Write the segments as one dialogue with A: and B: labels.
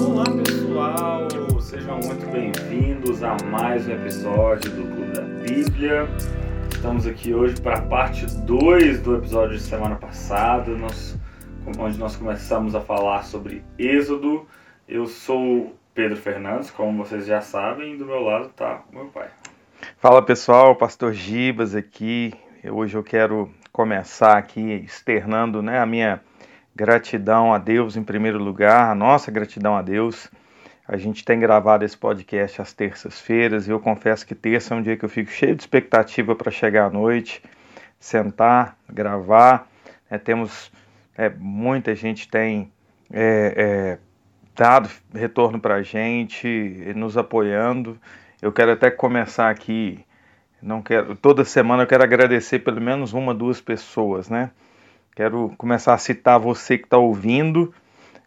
A: Olá pessoal, sejam muito bem-vindos a mais um episódio do Clube da Bíblia. Estamos aqui hoje para a parte 2 do episódio de semana passada, nós, onde nós começamos a falar sobre Êxodo. Eu sou Pedro Fernandes, como vocês já sabem, e do meu lado está o meu pai.
B: Fala pessoal, Pastor Gibas aqui. Hoje eu quero começar aqui externando né, a minha gratidão a Deus em primeiro lugar, a nossa gratidão a Deus. A gente tem gravado esse podcast às terças-feiras e eu confesso que terça é um dia que eu fico cheio de expectativa para chegar à noite, sentar, gravar. É, temos é, muita gente tem é, é dado retorno para a gente, nos apoiando. Eu quero até começar aqui, não quero, toda semana eu quero agradecer pelo menos uma, duas pessoas, né? Quero começar a citar você que está ouvindo,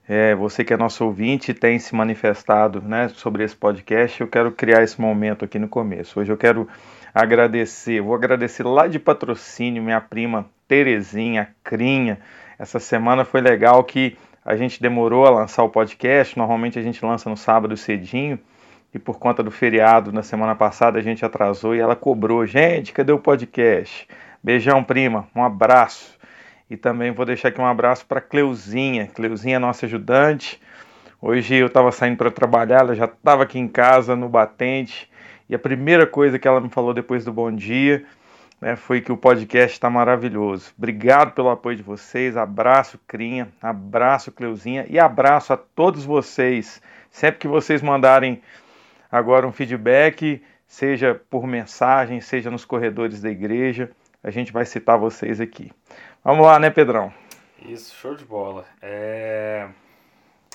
B: é, você que é nosso ouvinte tem se manifestado né, sobre esse podcast. Eu quero criar esse momento aqui no começo. Hoje eu quero agradecer, vou agradecer lá de patrocínio minha prima Terezinha Crinha. Essa semana foi legal que a gente demorou a lançar o podcast. Normalmente a gente lança no sábado cedinho e por conta do feriado na semana passada a gente atrasou e ela cobrou. Gente, cadê o podcast? Beijão, prima. Um abraço. E também vou deixar aqui um abraço para Cleuzinha. Cleuzinha é nossa ajudante. Hoje eu estava saindo para trabalhar, ela já estava aqui em casa no batente. E a primeira coisa que ela me falou depois do bom dia né, foi que o podcast está maravilhoso. Obrigado pelo apoio de vocês. Abraço, Crinha. Abraço, Cleuzinha. E abraço a todos vocês. Sempre que vocês mandarem agora um feedback, seja por mensagem, seja nos corredores da igreja, a gente vai citar vocês aqui. Vamos lá, né, Pedrão?
A: Isso, show de bola. É...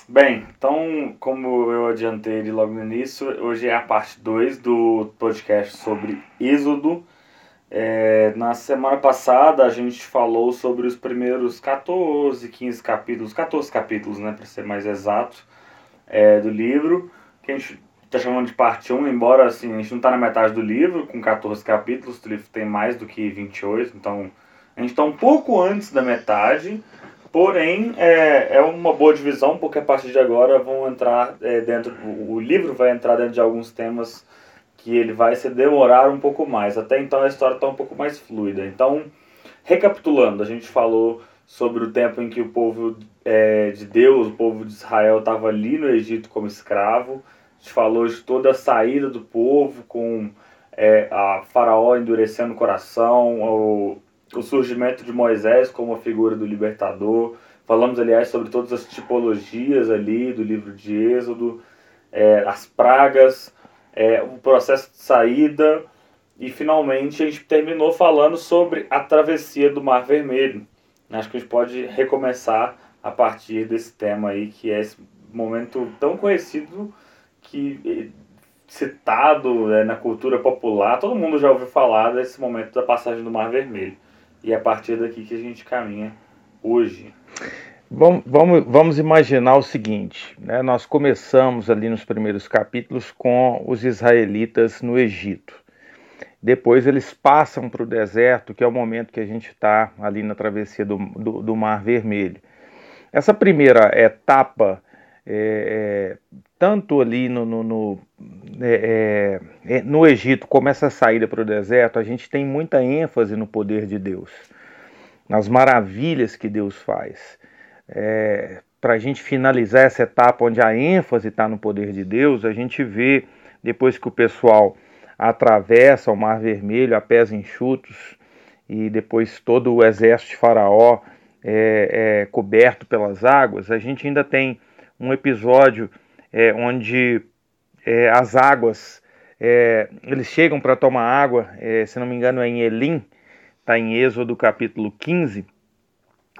A: Bem, então, como eu adiantei logo no início, hoje é a parte 2 do podcast sobre Êxodo. É, na semana passada a gente falou sobre os primeiros 14, 15 capítulos, 14 capítulos, né, para ser mais exato, é, do livro, que a gente está chamando de parte 1, embora assim, a gente não está na metade do livro, com 14 capítulos, o livro tem mais do que 28, então a gente está um pouco antes da metade, porém é, é uma boa divisão, porque a partir de agora vão entrar é, dentro, o, o livro vai entrar dentro de alguns temas que ele vai se demorar um pouco mais. Até então a história está um pouco mais fluida. Então, recapitulando, a gente falou sobre o tempo em que o povo é, de Deus, o povo de Israel, estava ali no Egito como escravo gente falou de toda a saída do povo, com é, a faraó endurecendo o coração, o, o surgimento de Moisés como a figura do libertador. Falamos, aliás, sobre todas as tipologias ali do livro de Êxodo, é, as pragas, é, o processo de saída e finalmente a gente terminou falando sobre a travessia do Mar Vermelho. Acho que a gente pode recomeçar a partir desse tema aí, que é esse momento tão conhecido que eh, citado né, na cultura popular, todo mundo já ouviu falar desse momento da passagem do Mar Vermelho. E é a partir daqui que a gente caminha hoje.
B: Vamos, vamos, vamos imaginar o seguinte: né? nós começamos ali nos primeiros capítulos com os israelitas no Egito. Depois eles passam para o deserto, que é o momento que a gente está ali na travessia do, do, do, Mar Vermelho. Essa primeira etapa é, é, tanto ali no, no, no, é, é, é no Egito como essa saída para o deserto, a gente tem muita ênfase no poder de Deus, nas maravilhas que Deus faz. É, para a gente finalizar essa etapa onde a ênfase está no poder de Deus, a gente vê depois que o pessoal atravessa o Mar Vermelho a pés enxutos e depois todo o exército de Faraó é, é coberto pelas águas, a gente ainda tem um episódio é, onde é, as águas, é, eles chegam para tomar água, é, se não me engano é em Elim, está em Êxodo capítulo 15,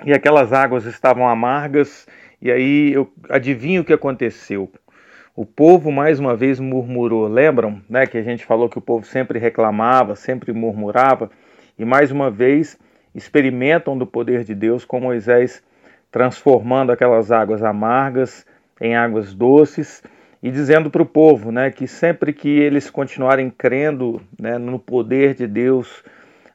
B: e aquelas águas estavam amargas, e aí eu adivinho o que aconteceu. O povo mais uma vez murmurou. Lembram, né, que a gente falou que o povo sempre reclamava, sempre murmurava, e mais uma vez experimentam do poder de Deus com Moisés transformando aquelas águas amargas em águas doces e dizendo para o povo né, que sempre que eles continuarem crendo né, no poder de Deus,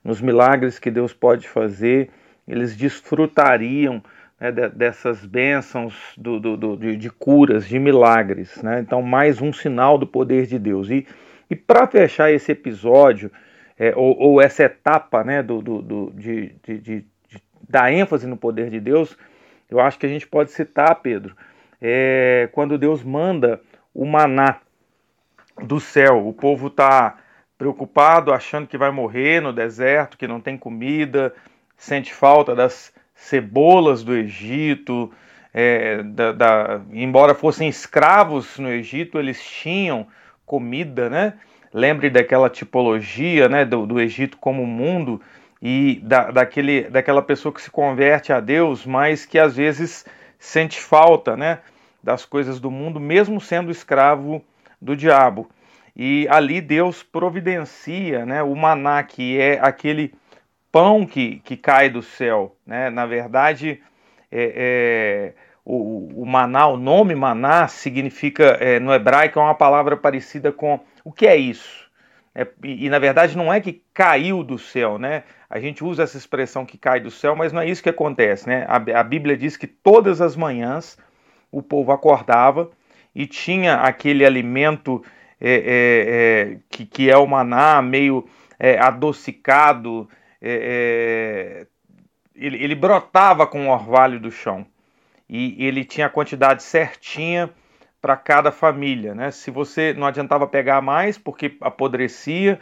B: nos milagres que Deus pode fazer, eles desfrutariam né, dessas bênçãos do, do, do, de, de, curas, de milagres. Né? Então, mais um sinal do poder de Deus. E, e para fechar esse episódio, é, ou, ou, essa etapa né, do, de, de, de, da ênfase no poder de Deus, eu acho que a gente pode citar, Pedro, é, quando Deus manda o maná do céu. O povo está preocupado, achando que vai morrer no deserto, que não tem comida, sente falta das cebolas do Egito, é, da, da, embora fossem escravos no Egito, eles tinham comida, né? Lembre daquela tipologia né, do, do Egito como mundo e da, daquele, daquela pessoa que se converte a Deus, mas que às vezes sente falta né, das coisas do mundo, mesmo sendo escravo do diabo. E ali Deus providencia né, o maná, que é aquele pão que, que cai do céu. Né? Na verdade, é, é, o, o, maná, o nome maná, significa, é, no hebraico, é uma palavra parecida com o que é isso? É, e, e, na verdade não é que caiu do céu, né? A gente usa essa expressão que cai do céu, mas não é isso que acontece, né? A, a Bíblia diz que todas as manhãs o povo acordava e tinha aquele alimento é, é, é que, que é o maná meio é, adocicado, é, é, ele, ele, brotava com o orvalho do chão e ele tinha a quantidade certinha para cada família, né? Se você não adiantava pegar mais porque apodrecia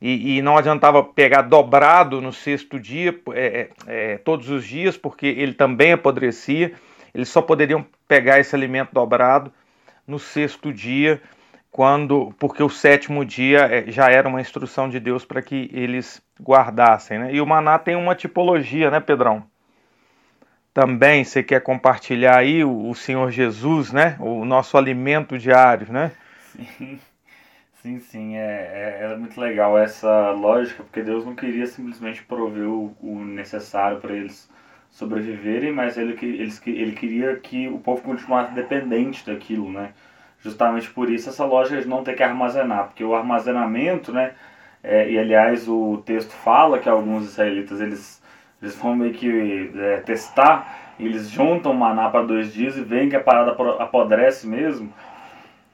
B: e, e não adiantava pegar dobrado no sexto dia, é, é, é, todos os dias, porque ele também apodrecia. Eles só poderiam pegar esse alimento dobrado no sexto dia quando porque o sétimo dia é, já era uma instrução de Deus para que eles guardassem. Né? E o maná tem uma tipologia, né, Pedrão? Também você quer compartilhar aí o, o Senhor Jesus, né? O nosso alimento diário, né?
A: Sim, sim, sim. É, é, é muito legal essa lógica, porque Deus não queria simplesmente prover o, o necessário para eles sobreviverem, mas ele, eles, ele queria que o povo continuasse dependente daquilo, né? justamente por isso essa loja de não ter que armazenar, porque o armazenamento, né, é, e aliás o texto fala que alguns israelitas eles, eles vão meio que é, testar, eles juntam maná para dois dias e veem que a parada apodrece mesmo,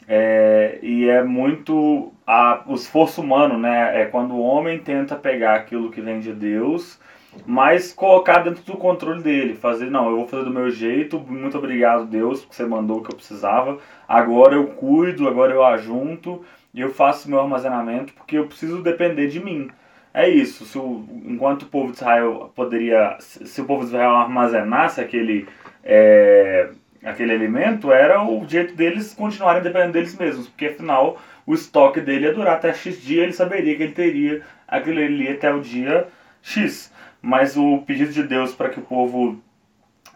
A: é, e é muito a, o esforço humano, né, é quando o homem tenta pegar aquilo que vem de Deus mas colocar dentro do controle dele, fazer, não, eu vou fazer do meu jeito, muito obrigado Deus, porque você mandou o que eu precisava, agora eu cuido, agora eu ajunto, eu faço meu armazenamento, porque eu preciso depender de mim. É isso, se o, enquanto o povo de Israel poderia, se o povo de Israel armazenasse aquele, é, aquele alimento, era o jeito deles continuarem dependendo deles mesmos, porque afinal o estoque dele ia durar até X dia, ele saberia que ele teria aquele ali até o dia X. Mas o pedido de Deus para que o povo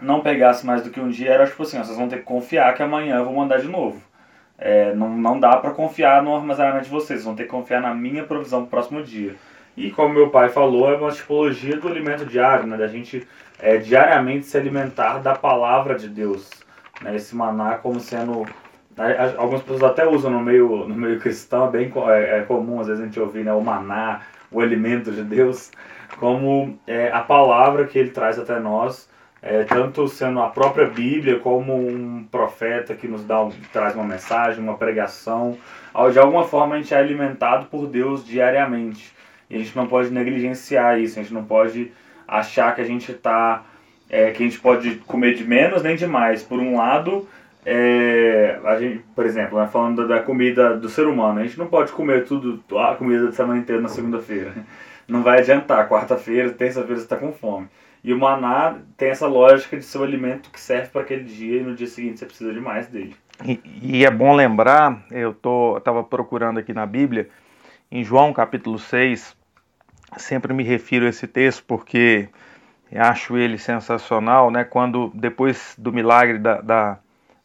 A: não pegasse mais do que um dia era tipo assim: vocês vão ter que confiar que amanhã eu vou mandar de novo. É, não, não dá para confiar no armazenamento de vocês, vocês vão ter que confiar na minha provisão pro próximo dia. E como meu pai falou, é uma tipologia do alimento diário, né? Da gente é, diariamente se alimentar da palavra de Deus. Né? Esse maná como sendo. Né? Algumas pessoas até usam no meio, no meio cristão, é bem é, é comum às vezes a gente ouvir né? o maná, o alimento de Deus como é, a palavra que ele traz até nós, é, tanto sendo a própria Bíblia como um profeta que nos dá, traz uma mensagem, uma pregação. De alguma forma a gente é alimentado por Deus diariamente. E a gente não pode negligenciar isso, a gente não pode achar que a gente está. É, que a gente pode comer de menos nem de mais. Por um lado, é, a gente, por exemplo, né, falando da comida do ser humano, a gente não pode comer tudo, a comida da semana inteira na segunda-feira não vai adiantar. Quarta-feira, terça-feira você está com fome. E o maná tem essa lógica de ser o alimento que serve para aquele dia e no dia seguinte você precisa de mais dele.
B: E, e é bom lembrar, eu estava procurando aqui na Bíblia, em João capítulo 6, sempre me refiro a esse texto porque acho ele sensacional, né? Quando depois do milagre da, da,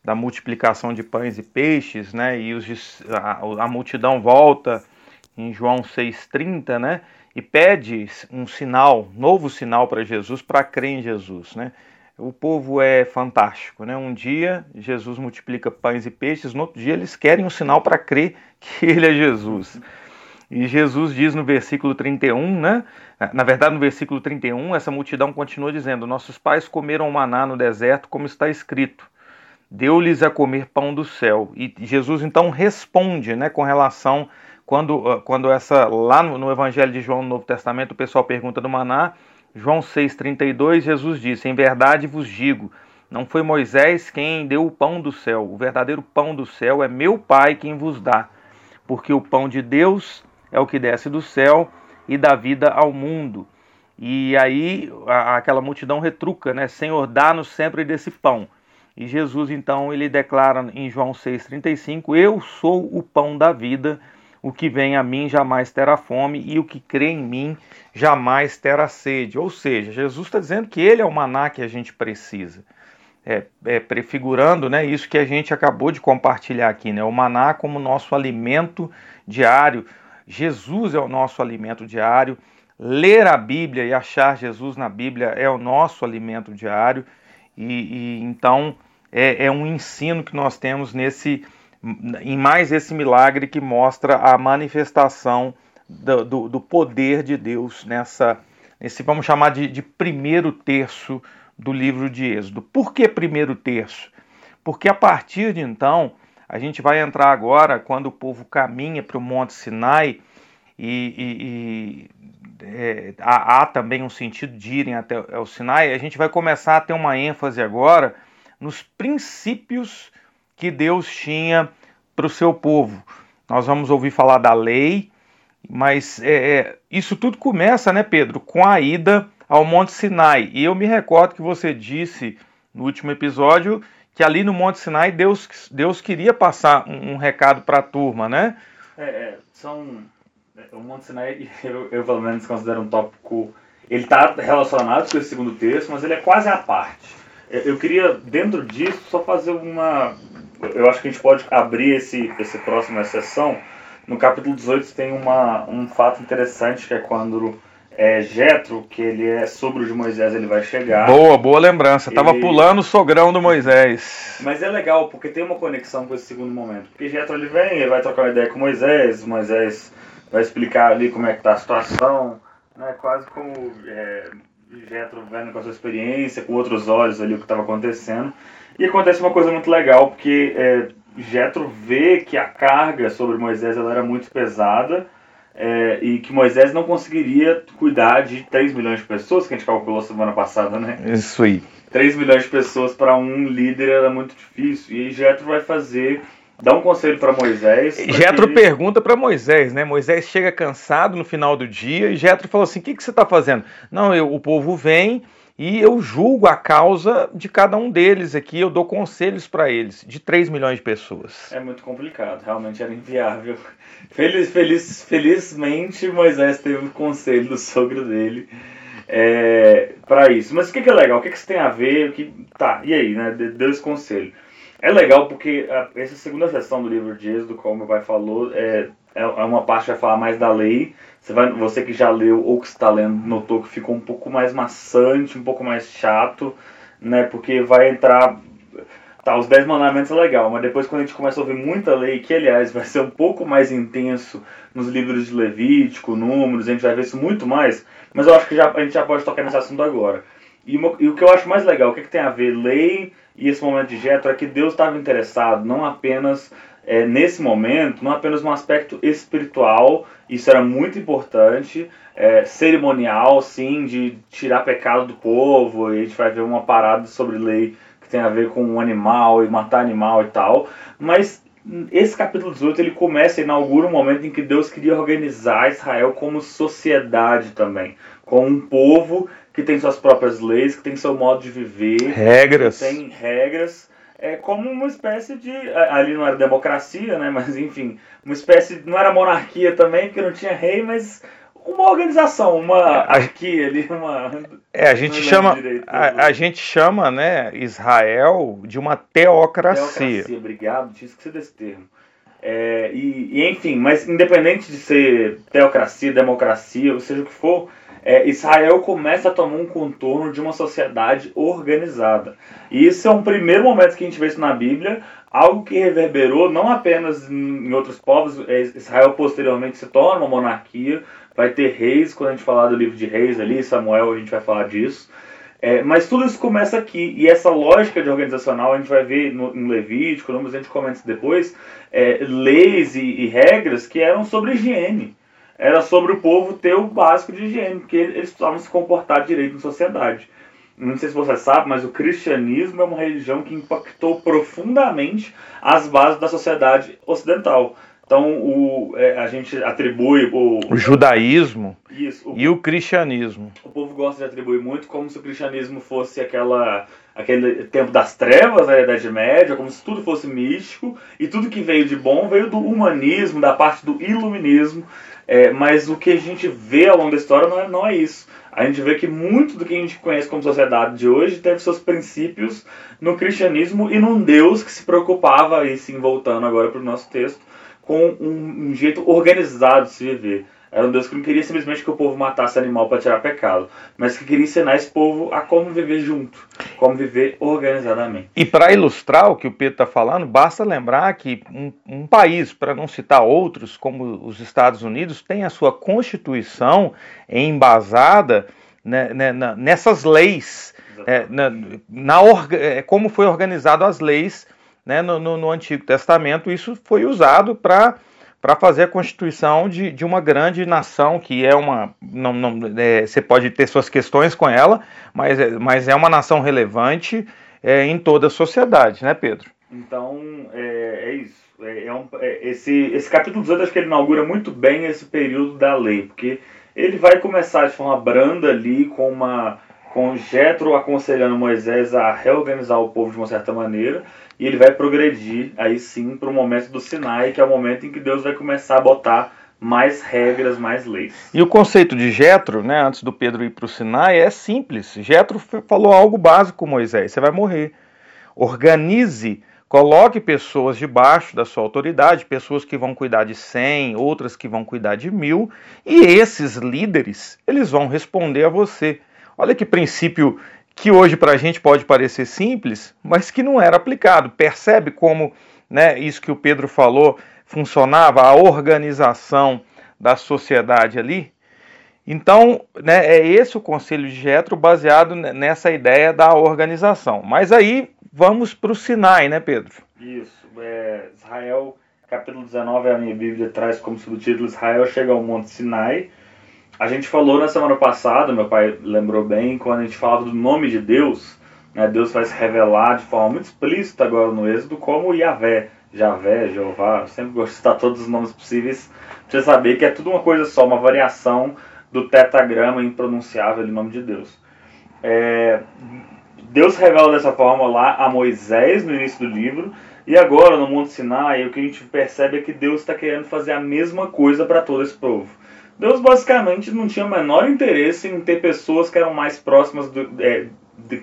B: da multiplicação de pães e peixes, né? E os, a, a multidão volta em João 6,30, né? e pede um sinal, novo sinal para Jesus, para crer em Jesus, né? O povo é fantástico, né? Um dia Jesus multiplica pães e peixes, no outro dia eles querem um sinal para crer que ele é Jesus. E Jesus diz no versículo 31, né? Na verdade, no versículo 31, essa multidão continua dizendo: Nossos pais comeram maná no deserto, como está escrito. Deu-lhes a comer pão do céu. E Jesus então responde, né, com relação quando, ah, quando essa lá no, no Evangelho de João no Novo Testamento o pessoal pergunta do maná, João 6:32, Jesus disse: Em verdade vos digo, não foi Moisés quem deu o pão do céu, o verdadeiro pão do céu é meu Pai quem vos dá, porque o pão de Deus é o que desce do céu e dá vida ao mundo. E aí a, aquela multidão retruca, né? Senhor, dá-nos sempre desse pão. E Jesus então ele declara em João 6:35, eu sou o pão da vida, o que vem a mim jamais terá fome e o que crê em mim jamais terá sede. Ou seja, Jesus está dizendo que ele é o maná que a gente precisa. É, é, prefigurando né, isso que a gente acabou de compartilhar aqui, né, o maná como nosso alimento diário, Jesus é o nosso alimento diário. Ler a Bíblia e achar Jesus na Bíblia é o nosso alimento diário. E, e então é, é, um ensino que nós temos nesse, em mais esse milagre que mostra a manifestação do, do, do poder de Deus nessa, nesse vamos chamar de, de primeiro terço do livro de Êxodo. Por que primeiro terço? Porque a partir de então a gente vai entrar agora, quando o povo caminha para o Monte Sinai, e, e, e é, há, há, também um sentido de irem até o Sinai, a gente vai começar a ter uma ênfase agora nos princípios que Deus tinha para o seu povo. Nós vamos ouvir falar da lei, mas é, é, isso tudo começa, né, Pedro, com a ida ao Monte Sinai. E eu me recordo que você disse no último episódio que ali no Monte Sinai Deus, Deus queria passar um, um recado para a turma, né?
A: É, é, são. É, o Monte Sinai, eu, eu pelo menos considero um tópico. Ele está relacionado com esse segundo texto, mas ele é quase à parte. Eu queria, dentro disso, só fazer uma. Eu acho que a gente pode abrir esse, esse próxima sessão. No capítulo 18 tem uma, um fato interessante que é quando é, Jetro, que ele é sogro de Moisés, ele vai chegar.
B: Boa, boa lembrança. Ele... Tava pulando o sogrão do Moisés.
A: Mas é legal porque tem uma conexão com esse segundo momento. Porque Jetro ele vem, ele vai trocar uma ideia com Moisés, Moisés vai explicar ali como é que tá a situação, né? Quase como é, Jetro vendo com a sua experiência, com outros olhos ali o que estava acontecendo. E acontece uma coisa muito legal, porque é, Jetro vê que a carga sobre Moisés ela era muito pesada é, e que Moisés não conseguiria cuidar de 3 milhões de pessoas, que a gente calculou semana passada, né?
B: Isso aí.
A: 3 milhões de pessoas para um líder era muito difícil. E Jetro vai fazer, dá um conselho para Moisés.
B: Jetro pergunta para Moisés, né? Moisés chega cansado no final do dia e Jetro falou assim: "O que, que você está fazendo?" Não, eu, o povo vem e eu julgo a causa de cada um deles aqui, eu dou conselhos para eles, de 3 milhões de pessoas.
A: É muito complicado, realmente era inviável. Feliz, feliz, felizmente Moisés teve o conselho do sogro dele é, para isso. Mas o que, que, é legal? O que, que isso tem a ver? Que, tá, e aí, né? Deu esse conselho. É legal porque a, essa segunda sessão do livro de Êxodo, como o pai falou, é, é uma parte que vai falar mais da lei, você, vai, você que já leu ou que está lendo notou que ficou um pouco mais maçante, um pouco mais chato, né? Porque vai entrar. Tá, os 10 mandamentos é legal, mas depois quando a gente começa a ouvir muita lei, que aliás vai ser um pouco mais intenso nos livros de Levítico, Números, a gente vai ver isso muito mais, mas eu acho que já, a gente já pode tocar nesse assunto agora. E, uma, e o que eu acho mais legal, o que, que tem a ver lei e esse momento de Jetro é que Deus estava interessado não apenas é, nesse momento, não apenas um aspecto espiritual, isso era muito importante, é, cerimonial, sim, de tirar pecado do povo, e a gente vai ver uma parada sobre lei que tem a ver com um animal e matar animal e tal, mas esse capítulo 18 ele começa, inaugura um momento em que Deus queria organizar Israel como sociedade também, como um povo que tem suas próprias leis, que tem seu modo de viver,
B: regras,
A: tem regras é como uma espécie de. Ali não era democracia, né? Mas enfim, uma espécie. Não era monarquia também, porque não tinha rei, mas uma organização, uma aqui ali, uma.
B: É, a gente chama. a, a, gente chama, né, Israel de uma teocracia.
A: Teocracia, obrigado, tinha esquecido desse termo. É, e, e, enfim, mas independente de ser teocracia, democracia, ou seja o que for, é, Israel começa a tomar um contorno de uma sociedade organizada. E isso é um primeiro momento que a gente vê isso na Bíblia, algo que reverberou não apenas em outros povos, é, Israel posteriormente se torna uma monarquia, vai ter reis, quando a gente falar do livro de reis ali, Samuel, a gente vai falar disso. É, mas tudo isso começa aqui, e essa lógica de organizacional a gente vai ver no, no Levítico, no, a gente comenta depois, é, leis e, e, regras que eram sobre higiene. Era sobre o povo ter o básico de higiene, porque eles precisavam se comportar direito na sociedade. Não sei se você sabe, mas o cristianismo é uma religião que impactou profundamente as bases da sociedade ocidental. Então o, é, a gente atribui o,
B: o judaísmo
A: isso, o,
B: e o cristianismo.
A: O povo gosta de atribuir muito como se o cristianismo fosse aquela aquele tempo das trevas, da Idade Média, como se tudo fosse místico e tudo que veio de bom veio do humanismo, da parte do iluminismo. É, mas o que a gente vê ao longo da história não é, não é isso. A gente vê que muito do que a gente conhece como sociedade de hoje teve seus princípios no cristianismo e num Deus que se preocupava, aí sim, voltando agora para o nosso texto, com um, um jeito organizado de se viver. Era um Deus que não queria simplesmente que o povo matasse animal para tirar pecado, mas que queria ensinar esse povo a como viver junto, como viver organizadamente.
B: E para ilustrar o que o Pedro está falando, basta lembrar que um, um país, para não citar outros, como os Estados Unidos, tem a sua constituição embasada né, né, nessas leis, é, na, na orga, é, como foi organizado as leis né, no, no, no, Antigo Testamento, isso foi usado para para fazer a constituição de, de uma grande nação que é uma não, não é, você pode ter suas questões com ela mas é, mas é uma nação relevante é, em toda a sociedade né Pedro?
A: Então é, é isso. É, é um, é, esse esse capítulo 18 acho que ele inaugura muito bem esse período da lei porque ele vai começar de forma branda ali com uma com Jetro aconselhando Moisés a reorganizar o povo de uma certa maneira, e ele vai progredir aí sim para o momento do Sinai, que é o momento em que Deus vai começar a botar mais regras, mais leis.
B: E o conceito de Jetro, né, antes do Pedro ir para o Sinai, é simples. Jetro falou algo básico Moisés: você vai morrer. Organize, coloque pessoas debaixo da sua autoridade, pessoas que vão cuidar de 100, outras que vão cuidar de mil, e esses líderes, eles vão responder a você. Olha que princípio que hoje para a gente pode parecer simples, mas que não era aplicado. Percebe como né, isso que o Pedro falou funcionava, a organização da sociedade ali? Então, né, é esse o conselho de Jetro baseado nessa ideia da organização. Mas aí vamos para o Sinai, né, Pedro?
A: Isso. É, Israel, capítulo 19, a minha Bíblia traz como subtítulo: Israel chega ao Monte Sinai a gente falou na semana passada, meu pai lembrou bem, quando a gente falava do nome de Deus, né, Deus vai se revelar de forma muito explícita agora no Êxodo como Yahvé, Javé, Jeová, eu sempre gosto de citar todos os nomes possíveis, pra você saber que é tudo uma coisa só, uma variação do tetagrama impronunciável em nome de Deus. É, Deus revela dessa forma lá a Moisés no início do livro, e agora no Monte Sinai, o que a gente percebe é que Deus está querendo fazer a mesma coisa para todo esse povo. Deus basicamente não tinha o menor interesse em ter pessoas que eram mais próximas do, é, do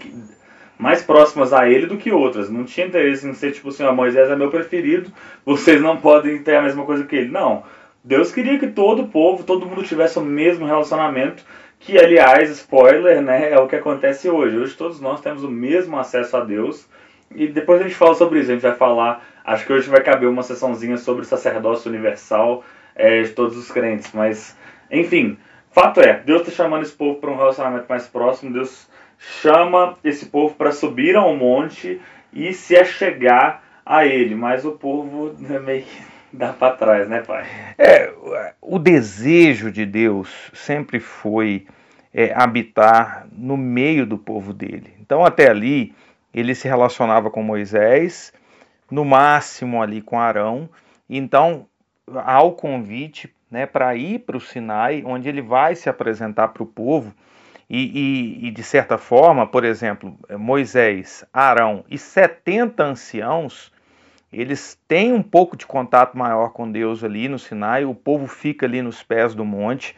A: mais próximas a ele do que outras. Não tinha interesse em ser tipo assim, ó, Moisés é meu preferido, vocês não podem ter a mesma coisa que ele. Não. Deus queria que todo o povo, todo mundo tivesse o mesmo relacionamento, que aliás, spoiler, né, é o que acontece hoje. Hoje todos nós temos o mesmo acesso a Deus. E depois a gente fala sobre isso, a gente vai falar, acho que hoje vai caber uma sessãozinha sobre o sacerdócio universal é, de todos os crentes, mas enfim, fato é, Deus está chamando esse povo para um relacionamento mais próximo, Deus chama esse povo para subir ao monte e se achegar a ele, mas o povo é meio que dá para trás, né, pai?
B: É, o desejo de Deus sempre foi é, habitar no meio do povo dele. Então, até ali, ele se relacionava com Moisés, no máximo ali com Arão. Então, há o convite né, para ir para o Sinai, onde ele vai se apresentar para o povo. E, e, e, de certa forma, por exemplo, Moisés, Arão e 70 anciãos, eles têm um pouco de contato maior com Deus ali no Sinai, o povo fica ali nos pés do monte.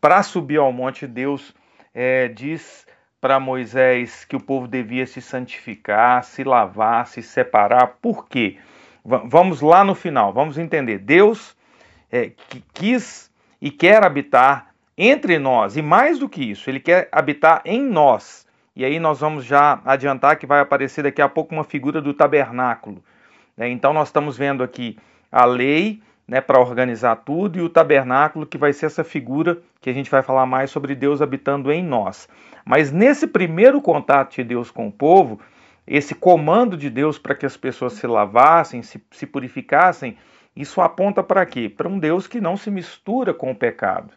B: Para subir ao monte, Deus é, diz para Moisés que o povo devia se santificar, se lavar, se separar. Por quê? V vamos lá no final, vamos entender. Deus é, que quis e quer habitar entre nós, e mais do que isso, ele quer habitar em nós. E aí nós vamos já adiantar que vai aparecer daqui a pouco uma figura do tabernáculo. Né? Então nós estamos vendo aqui a lei né, para organizar tudo e o tabernáculo, que vai ser essa figura que a gente vai falar mais sobre Deus habitando em nós. Mas nesse primeiro contato de Deus com o povo, esse comando de Deus para que as pessoas se lavassem, se, se purificassem, isso aponta para quê? Para um Deus que não se mistura com o pecado.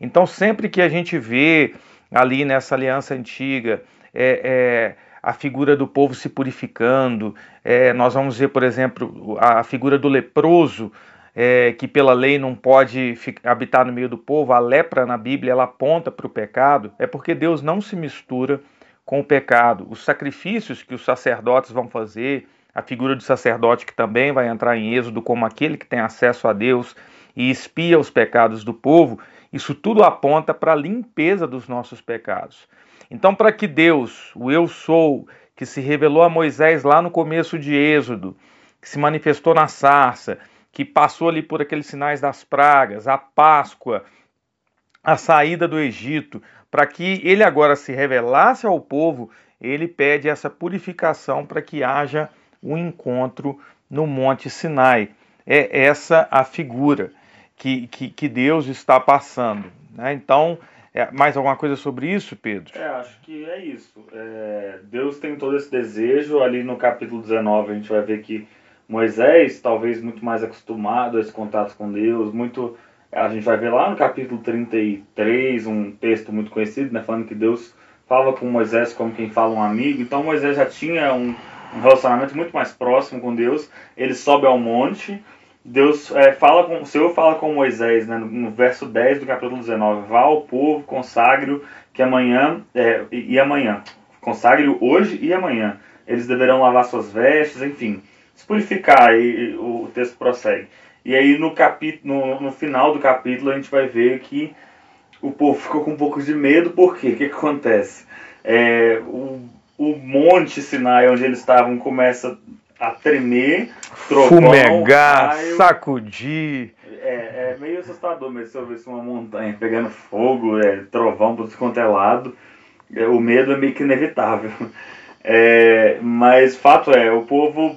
B: Então, sempre que a gente vê ali nessa aliança antiga é, é, a figura do povo se purificando, é, nós vamos ver, por exemplo, a figura do leproso, é, que pela lei não pode habitar no meio do povo, a lepra na Bíblia ela aponta para o pecado, é porque Deus não se mistura com o pecado. Os sacrifícios que os sacerdotes vão fazer, a figura do sacerdote que também vai entrar em Êxodo como aquele que tem acesso a Deus e espia os pecados do povo, isso tudo aponta para a limpeza dos nossos pecados. Então, para que Deus, o Eu Sou, que se revelou a Moisés lá no começo de Êxodo, que se manifestou na sarça, que passou ali por aqueles sinais das pragas, a Páscoa, a saída do Egito, para que ele agora se revelasse ao povo, ele pede essa purificação para que haja um encontro no Monte Sinai. É essa a figura que, que, que Deus está passando. Né? Então, é, mais alguma coisa sobre isso, Pedro?
A: É, acho que é isso. É, Deus tem todo esse desejo. Ali no capítulo 19 a gente vai ver que Moisés, talvez muito mais acostumado a esse contato com Deus, muito a gente vai ver lá no capítulo 33, um texto muito conhecido, né, falando que Deus fala com Moisés como quem fala um amigo. Então Moisés já tinha um, um relacionamento muito mais próximo com Deus. Ele sobe ao monte. Deus é, fala com o Senhor fala com Moisés, né, no, no, verso 10 do capítulo 19, vá ao povo, consagre que amanhã é, e, amanhã, consagre hoje e amanhã. Eles deverão lavar suas vestes, enfim, se purificar. E, e o texto prossegue. E aí no, capítulo, no, no, final do capítulo a gente vai ver que o povo ficou com um pouco de medo, por quê? O que, que acontece? É, o, o monte Sinai onde eles estavam começa a tremer,
B: trovão, fumegar, raio, sacudir.
A: É, é, meio assustador mesmo se eu visse uma montanha pegando fogo, é, trovão por quanto é lado. É, o medo é meio que inevitável. É, mas fato é, o povo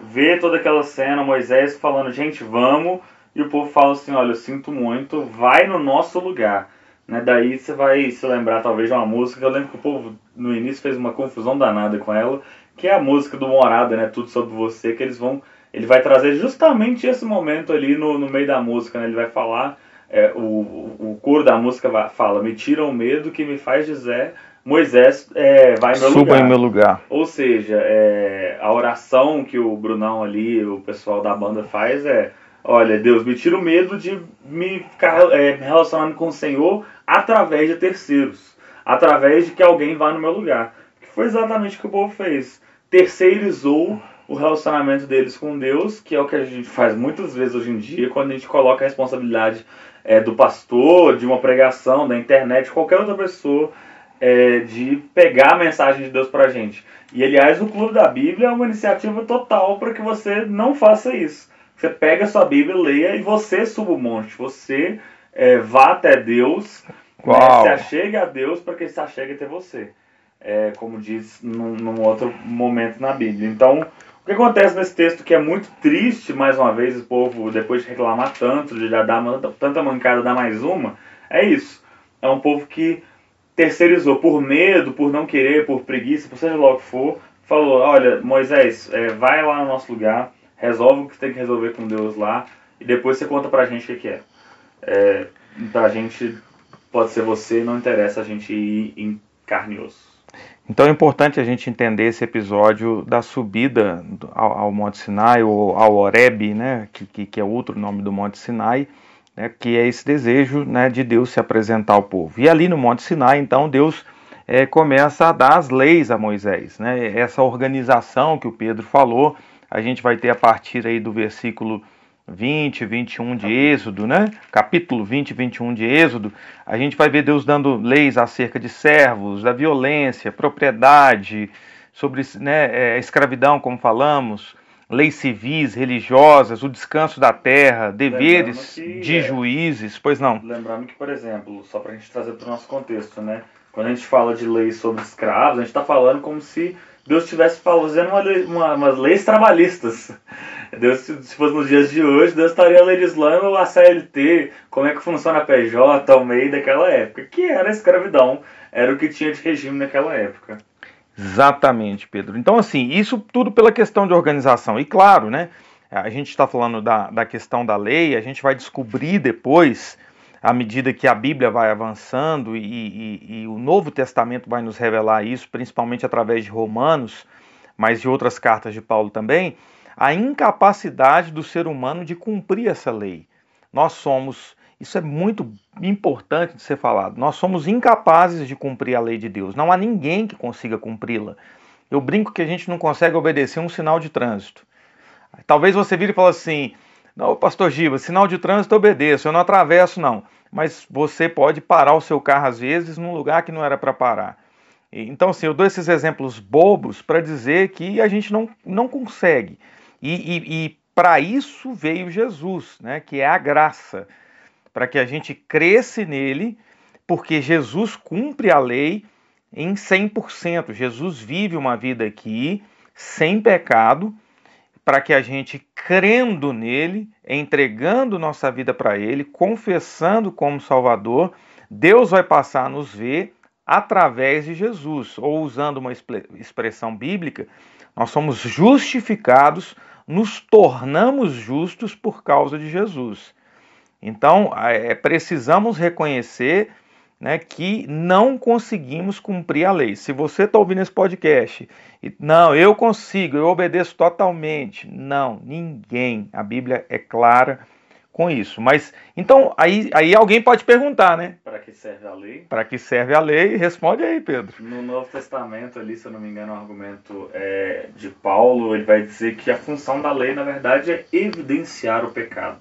A: vê toda aquela cena, Moisés falando, gente, vamos, e o povo fala assim, olha, eu sinto muito, vai no nosso lugar. Né? Daí você vai se lembrar talvez de uma música, que eu lembro que o povo no início fez uma confusão danada com ela, que é a música do Morada, né? Tudo sobre você, que eles vão. Ele vai trazer justamente esse momento ali no, no meio da música, né? Ele vai falar, é, o, o coro da música vai, fala, me tira o medo que me faz dizer Moisés é, vai em meu
B: Suba
A: lugar.
B: em meu lugar.
A: Ou seja, é, a oração que o Brunão ali, o pessoal da banda faz é: olha, Deus, me tira o medo de me é, me relacionando com o Senhor através de terceiros, através de que alguém vá no meu lugar. Que foi exatamente o que o povo fez. Terceirizou o relacionamento deles com Deus, que é o que a gente faz muitas vezes hoje em dia, quando a gente coloca a responsabilidade é, do pastor, de uma pregação, da internet, qualquer outra pessoa é, de pegar a mensagem de Deus para a gente. E aliás, o Clube da Bíblia é uma iniciativa total para que você não faça isso. Você pega a sua Bíblia, leia e você suba o monte. Você é, vá até Deus, né, se achegue a Deus para que ele se achegue até você. É, como diz num, num, outro momento na Bíblia. Então, o que acontece nesse texto que é muito triste, mais uma vez, o povo, depois de reclamar tanto, de já dar tanta mancada, dar mais uma, é isso. É um povo que terceirizou por medo, por não querer, por preguiça, por seja lá o que for, falou: Olha, Moisés, é, vai lá no nosso lugar, resolve o que tem que resolver com Deus lá, e depois você conta pra gente o que, que é. é. Pra gente, pode ser você, não interessa a gente ir em carne e osso.
B: Então é importante a gente entender esse episódio da subida ao, ao Monte Sinai, ou ao Horeb, né, que, que, que é outro nome do Monte Sinai, né, que é esse desejo né, de Deus se apresentar ao povo. E ali no Monte Sinai, então, Deus é, começa a dar as leis a Moisés. Né, essa organização que o Pedro falou, a gente vai ter a partir aí do versículo 20, 21 de Êxodo, né? Capítulo 20, 21 de Êxodo, a gente vai ver Deus dando leis acerca de servos, da violência, propriedade, sobre né, é, escravidão, como falamos, leis civis, religiosas, o descanso da terra, deveres que, de é, juízes, pois não?
A: Lembrando que, por exemplo, só para a gente trazer para o nosso contexto, né? Quando a gente fala de leis sobre escravos, a gente está falando como se Deus estivesse fazendo uma, uma, umas leis trabalhistas. Deus, se fosse nos dias de hoje, Deus estaria legislando a CLT, como é que funciona a PJ, ao meio daquela época, que era a escravidão, era o que tinha de regime naquela época.
B: Exatamente, Pedro. Então, assim, isso tudo pela questão de organização. E claro, né, a gente está falando da, da questão da lei, a gente vai descobrir depois, à medida que a Bíblia vai avançando e, e, e o Novo Testamento vai nos revelar isso, principalmente através de Romanos, mas de outras cartas de Paulo também, a incapacidade do ser humano de cumprir essa lei. Nós somos, isso é muito importante de ser falado, nós somos incapazes de cumprir a lei de Deus. Não há ninguém que consiga cumpri-la. Eu brinco que a gente não consegue obedecer um sinal de trânsito. Talvez você vire e fale assim: não, pastor Giba, sinal de trânsito eu obedeço, eu não atravesso, não. Mas você pode parar o seu carro às vezes num lugar que não era para parar. Então, assim, eu dou esses exemplos bobos para dizer que a gente não, não consegue. E, e, e para isso veio Jesus, né, que é a graça, para que a gente cresce nele, porque Jesus cumpre a lei em 100%. Jesus vive uma vida aqui sem pecado, para que a gente, crendo nele, entregando nossa vida para ele, confessando como Salvador, Deus vai passar a nos ver através de Jesus, ou usando uma expressão bíblica, nós somos justificados nos tornamos justos por causa de Jesus. Então, é, precisamos reconhecer né, que não conseguimos cumprir a lei. Se você está ouvindo esse podcast, e, não, eu consigo, eu obedeço totalmente. Não, ninguém. A Bíblia é clara com isso. Mas então aí, aí alguém pode perguntar, né?
A: Para que serve a lei?
B: Para que serve a lei? Responde aí, Pedro.
A: No Novo Testamento ali, se eu não me engano, o argumento é de Paulo, ele vai dizer que a função da lei, na verdade, é evidenciar o pecado.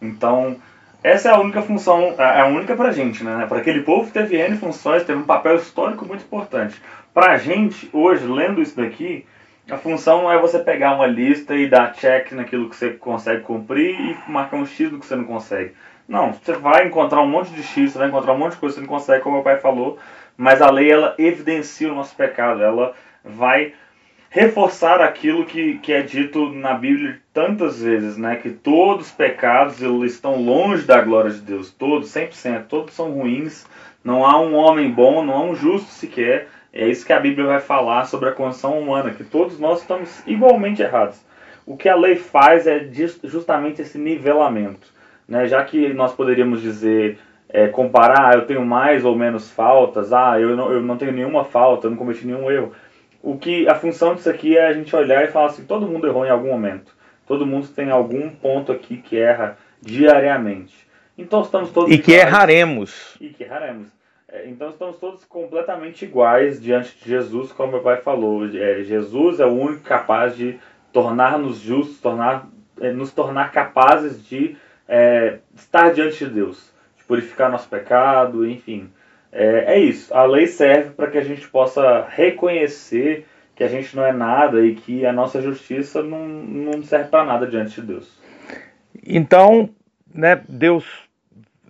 A: Então, essa é a única função, é a única pra gente, né? Para aquele povo teve N funções, teve um papel histórico muito importante. Pra gente, hoje, lendo isso daqui, a função é você pegar uma lista e dar check naquilo que você consegue cumprir e marcar um X no que você não consegue. Não, você vai encontrar um monte de X, você vai encontrar um monte de coisa que você não consegue, como meu pai falou, mas a lei ela evidencia o nosso pecado, ela vai reforçar aquilo que, que é dito na Bíblia tantas vezes, né? Que todos os pecados eles estão longe da glória de Deus, todos, 100%, todos são ruins, não há um homem bom, não há um justo sequer, é isso que a Bíblia vai falar sobre a condição humana, que todos nós estamos igualmente errados. O que a lei faz é justamente esse nivelamento. Né? Já que nós poderíamos dizer, é, comparar, ah, eu tenho mais ou menos faltas, ah, eu não, eu não tenho nenhuma falta, eu não cometi nenhum erro. O que a função disso aqui é a gente olhar e falar assim, todo mundo errou em algum momento. Todo mundo tem algum ponto aqui que erra diariamente. Então estamos todos
B: E que erraremos.
A: E que erraremos. É, então estamos todos completamente iguais diante de Jesus, como meu pai falou. É, Jesus é o único capaz de tornar-nos justos, tornar, é, nos tornar capazes de é, estar diante de Deus, de purificar nosso pecado, enfim. É, é isso. A lei serve para que a gente possa reconhecer que a gente não é nada e que a nossa justiça não, não serve para nada diante de Deus.
B: Então, né, Deus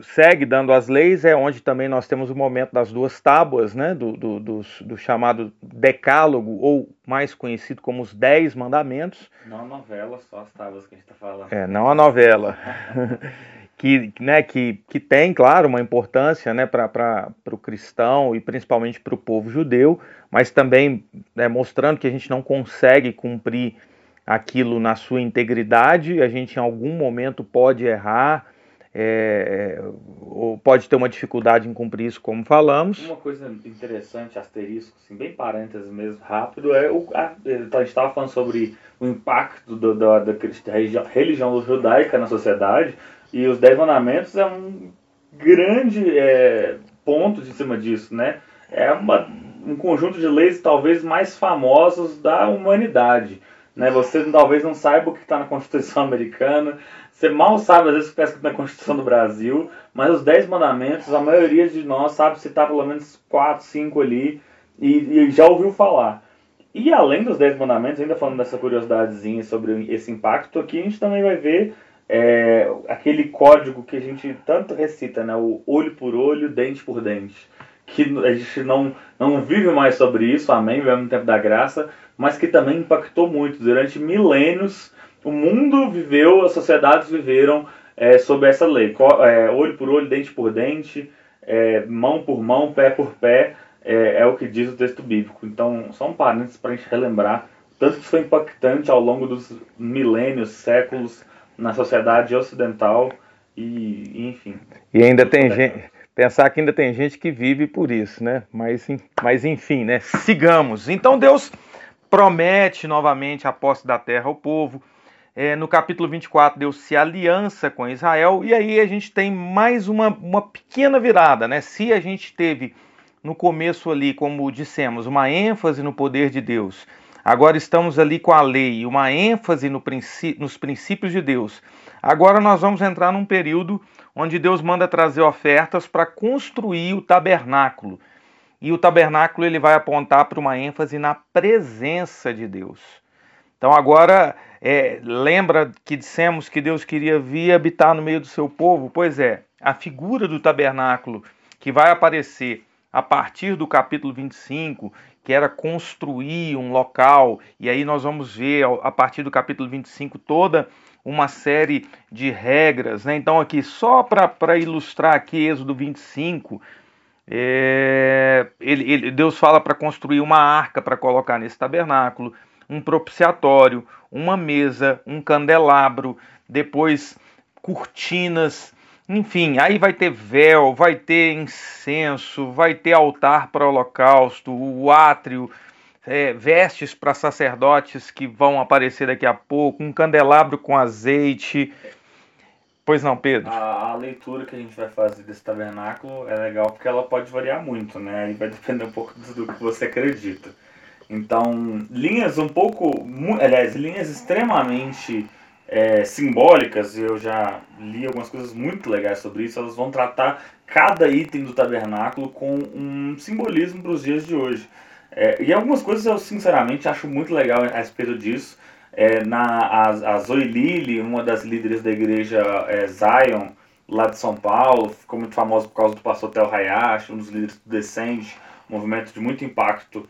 B: segue dando as leis, é onde também nós temos o momento das duas tábuas, né, do, do, do, do chamado decálogo, ou mais conhecido como os Dez Mandamentos.
A: Não a novela, só as tábuas que a gente está falando.
B: É, não a novela. que, né, que, que tem, claro, uma importância né, para o cristão e principalmente para o povo judeu, mas também né, mostrando que a gente não consegue cumprir aquilo na sua integridade, a gente em algum momento pode errar, é, ou pode ter uma dificuldade em cumprir isso, como falamos.
A: Uma coisa interessante, asterisco, assim, bem parênteses mesmo, rápido, é o, a, a gente estava falando sobre o impacto do, da, da religião judaica na sociedade, e os Dez Mandamentos é um grande é, ponto de cima disso, né? É uma, um conjunto de leis talvez mais famosos da humanidade. Né? Você talvez não saiba o que está na Constituição Americana, você mal sabe, às vezes, o que está escrito na Constituição do Brasil, mas os Dez Mandamentos, a maioria de nós sabe citar pelo menos quatro, cinco ali e, e já ouviu falar. E além dos Dez Mandamentos, ainda falando dessa curiosidadezinha sobre esse impacto, aqui a gente também vai ver é, aquele código que a gente tanto recita, né? O olho por olho, dente por dente. Que a gente não, não vive mais sobre isso, amém, vivemos no tempo da graça, mas que também impactou muito. Durante milênios, o mundo viveu, as sociedades viveram é, sobre essa lei. É, olho por olho, dente por dente, é, mão por mão, pé por pé, é, é, o que diz o texto bíblico. Então, só um parênteses para a gente relembrar tanto que foi impactante ao longo dos milênios, séculos, na sociedade ocidental e, enfim.
B: E ainda tem gente, pensar que ainda tem gente que vive por isso, né? Mas, mas enfim, né? Sigamos. Então Deus promete novamente a posse da terra ao povo. É, no capítulo 24, Deus se aliança com Israel, e aí a gente tem mais uma, uma pequena virada, né? Se a gente teve no começo ali, como dissemos, uma ênfase no poder de Deus Agora estamos ali com a lei, uma ênfase no nos princípios de Deus. Agora nós vamos entrar num período onde Deus manda trazer ofertas para construir o tabernáculo. E o tabernáculo ele vai apontar para uma ênfase na presença de Deus. Então agora é, lembra que dissemos que Deus queria vir habitar no meio do seu povo? Pois é, a figura do tabernáculo que vai aparecer a partir do capítulo 25 que era construir um local, e aí nós vamos ver a partir do capítulo 25 toda uma série de regras. Né? Então, aqui, só para ilustrar aqui Êxodo 25, é, ele, ele, Deus fala para construir uma arca para colocar nesse tabernáculo, um propiciatório, uma mesa, um candelabro, depois cortinas enfim, aí vai ter véu, vai ter incenso, vai ter altar para holocausto, o átrio, é, vestes para sacerdotes que vão aparecer daqui a pouco, um candelabro com azeite. Pois não, Pedro?
A: A, a, leitura que a gente vai fazer desse tabernáculo é legal porque ela pode variar muito, né? Aí vai depender um pouco do, do que você acredita. Então, linhas um pouco. Aliás, linhas extremamente é, simbólicas, eu já li algumas coisas muito legais sobre isso, elas vão tratar cada item do tabernáculo com um simbolismo para os dias de hoje. É, e algumas coisas eu sinceramente acho muito legal a respeito disso. É, na, a, a Zoe Lilly, uma das líderes da igreja Zion, lá de São Paulo, ficou muito famosa por causa do pastor Tel Hayashi, um dos líderes do Descende, um movimento de muito impacto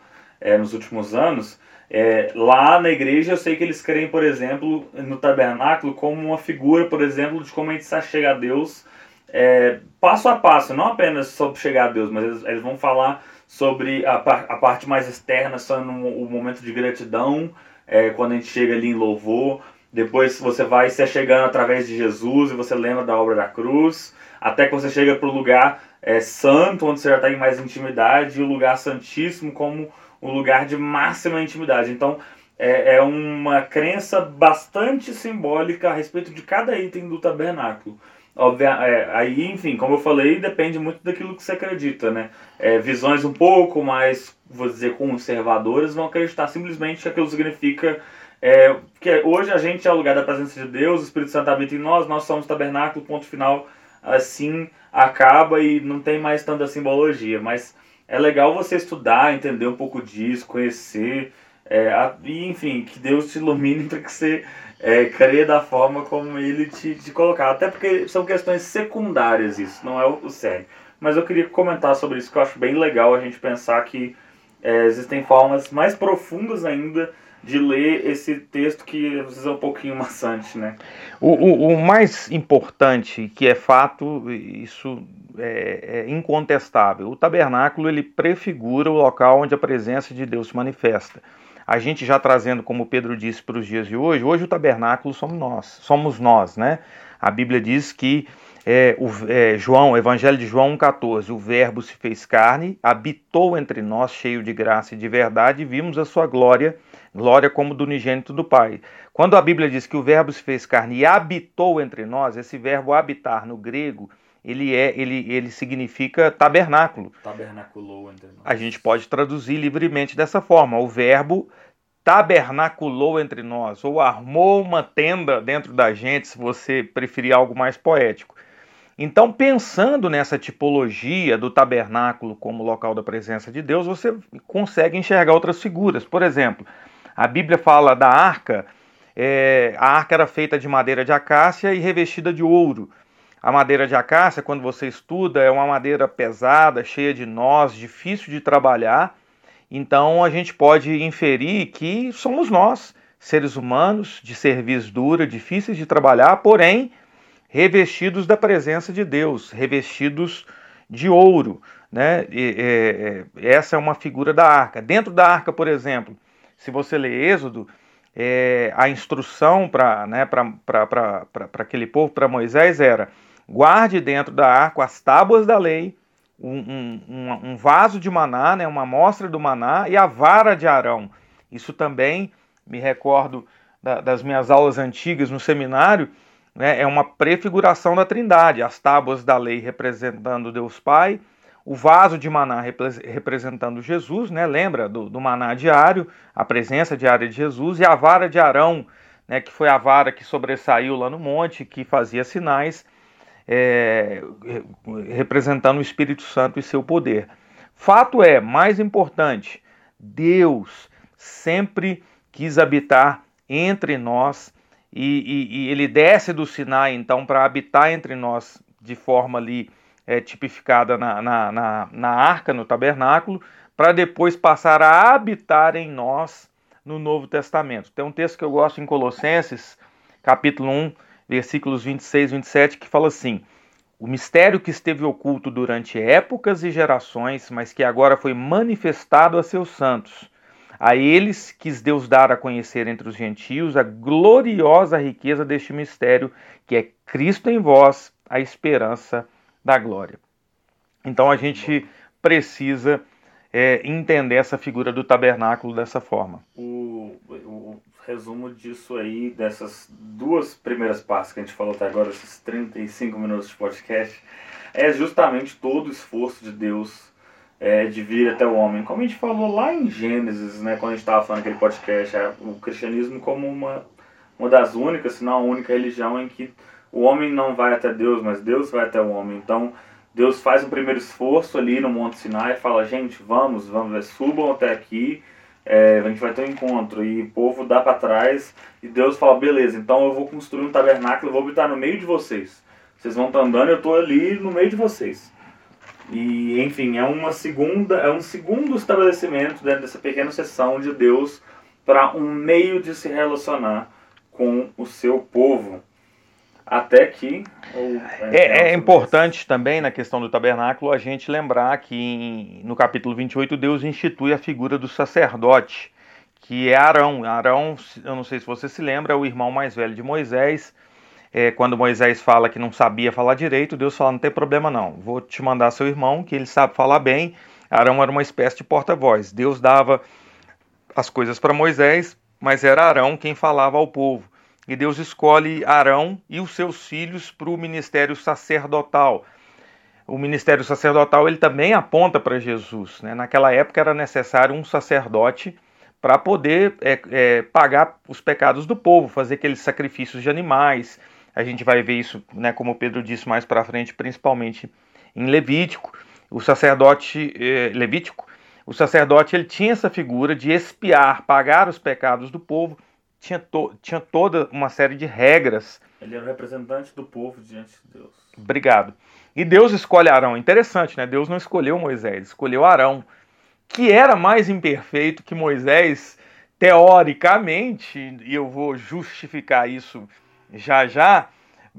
A: nos últimos anos. É, lá na igreja eu sei que eles creem, por exemplo, no tabernáculo como uma figura, por exemplo, de como a gente chega a Deus é, passo a passo, não apenas sobre chegar a Deus, mas eles, eles vão falar sobre a, a, parte mais externa, sendo o momento de gratidão, é, quando a gente chega ali em louvor. Depois você vai se chegando através de Jesus e você lembra da obra da cruz, até que você chega para o lugar é, santo, onde você já está em mais intimidade, e o lugar santíssimo como um lugar de máxima intimidade. Então, é, é uma crença bastante simbólica a respeito de cada item do tabernáculo. Óbvio, é, aí, enfim, como eu falei, depende muito daquilo que você acredita, né? É, visões um pouco mais, vou dizer, conservadoras vão acreditar simplesmente que aquilo significa é, que hoje a gente é o lugar da presença de Deus, o Espírito Santo habita em nós, nós somos tabernáculo, ponto final, assim acaba e não tem mais tanta simbologia. Mas é legal você estudar, entender um pouco disso, conhecer, é, a, e enfim, que Deus te ilumine para que você é, creia da forma como Ele te, te colocar. Até porque são questões secundárias isso, não é o, o sério. Mas eu queria comentar sobre isso, que eu acho bem legal a gente pensar que é, existem formas mais profundas ainda de ler esse texto que às vezes é um pouquinho maçante, né?
B: O, o, o mais importante, que é fato, isso é, é, incontestável. O tabernáculo ele prefigura o local onde a presença de Deus se manifesta. A gente já trazendo, como Pedro disse, para os dias de hoje, hoje o tabernáculo somos nós, somos nós, né? A Bíblia diz que é, o, é, João, Evangelho de João 1,14, o Verbo se fez carne, habitou entre nós, cheio de graça e de verdade, e vimos a sua glória, glória como do unigênito do Pai. Quando a Bíblia diz que o Verbo se fez carne e habitou entre nós, esse verbo habitar no grego ele é ele, ele significa tabernáculo.
A: Tabernaculou entre nós.
B: A gente pode traduzir livremente dessa forma. O verbo tabernaculou entre nós, ou armou uma tenda dentro da gente, se você preferir algo mais poético. Então, pensando nessa tipologia do tabernáculo como local da presença de Deus, você consegue enxergar outras figuras. Por exemplo, a Bíblia fala da arca, é, a arca era feita de madeira de acácia e revestida de ouro. A madeira de acácia, quando você estuda, é uma madeira pesada, cheia de nós, difícil de trabalhar. Então a gente pode inferir que somos nós, seres humanos, de cerviz dura, difíceis de trabalhar, porém revestidos da presença de Deus, revestidos de ouro. Né? E, é, essa é uma figura da arca. Dentro da arca, por exemplo, se você lê Êxodo, é, a instrução para né, aquele povo, para Moisés, era guarde dentro da arca as tábuas da lei, um, um, um, vaso de maná, né, uma amostra do maná e a vara de Arão. Isso também me recordo da, das minhas aulas antigas no seminário, né, é uma prefiguração da Trindade, as tábuas da lei representando Deus Pai, o vaso de maná representando Jesus, né, lembra do, do maná diário, a presença diária de Jesus, e a vara de Arão, né, que foi a vara que sobressaiu lá no monte, que fazia sinais, é, representando o Espírito Santo e seu poder. Fato é, mais importante, Deus sempre quis habitar entre nós e, e, e ele desce do Sinai, então, para habitar entre nós de forma ali é, tipificada na, na, na, na arca, no tabernáculo, para depois passar a habitar em nós no Novo Testamento. Tem um texto que eu gosto em Colossenses, capítulo 1, versículos 26 e 27, que fala assim: O mistério que esteve oculto durante épocas e gerações, mas que agora foi manifestado a seus santos a eles quis Deus dar a conhecer entre os gentios a gloriosa riqueza deste mistério, que é Cristo em vós, a esperança da glória. Então a gente precisa é, entender essa figura do tabernáculo dessa forma.
A: O, o, resumo disso aí, dessas duas primeiras partes que a gente falou até agora, esses 35 minutos de podcast, é justamente todo o esforço de Deus é, de vir até o homem. Como a gente falou lá em Gênesis, né, quando a gente estava falando aquele podcast, é, o cristianismo como uma, uma das únicas, se não a única religião em que o homem não vai até Deus, mas Deus vai até o homem. Então, Deus faz um primeiro esforço ali no Monte Sinai fala, gente, vamos, vamos, subam até aqui, é, a gente vai ter um encontro. E o povo dá para trás e Deus fala, beleza, então eu vou construir um tabernáculo, eu vou habitar no meio de vocês. Vocês vão estar andando, eu estou ali no meio de vocês. E, enfim, é uma segunda, é um segundo estabelecimento dentro dessa pequena sessão de Deus para um meio de se relacionar com o seu povo. Até que.
B: É, é importante também na questão do tabernáculo a gente lembrar que em, no capítulo 28 Deus institui a figura do sacerdote, que é Arão. Arão, eu não sei se você se lembra, é o irmão mais velho de Moisés é, quando Moisés fala que não sabia falar direito, Deus fala: não tem problema não, vou te mandar seu irmão, que ele sabe falar bem. Arão era uma espécie de porta-voz. Deus dava as coisas para Moisés, mas era Arão quem falava ao povo. E Deus escolhe Arão e os seus filhos para o ministério sacerdotal. O ministério sacerdotal ele também aponta para Jesus. Né? Naquela época era necessário um sacerdote para poder é, é, pagar os pecados do povo, fazer aqueles sacrifícios de animais, a gente vai ver isso, né, como Pedro disse mais para frente, principalmente em Levítico. O sacerdote eh, Levítico, o sacerdote ele tinha essa figura de espiar, pagar os pecados do povo, tinha, to, tinha toda uma série de regras.
A: Ele era o representante do povo diante de Deus.
B: Obrigado. E Deus escolhe Arão. Interessante, né? Deus não escolheu Moisés, escolheu Arão, que era mais imperfeito que Moisés, teoricamente, e eu vou justificar isso já já.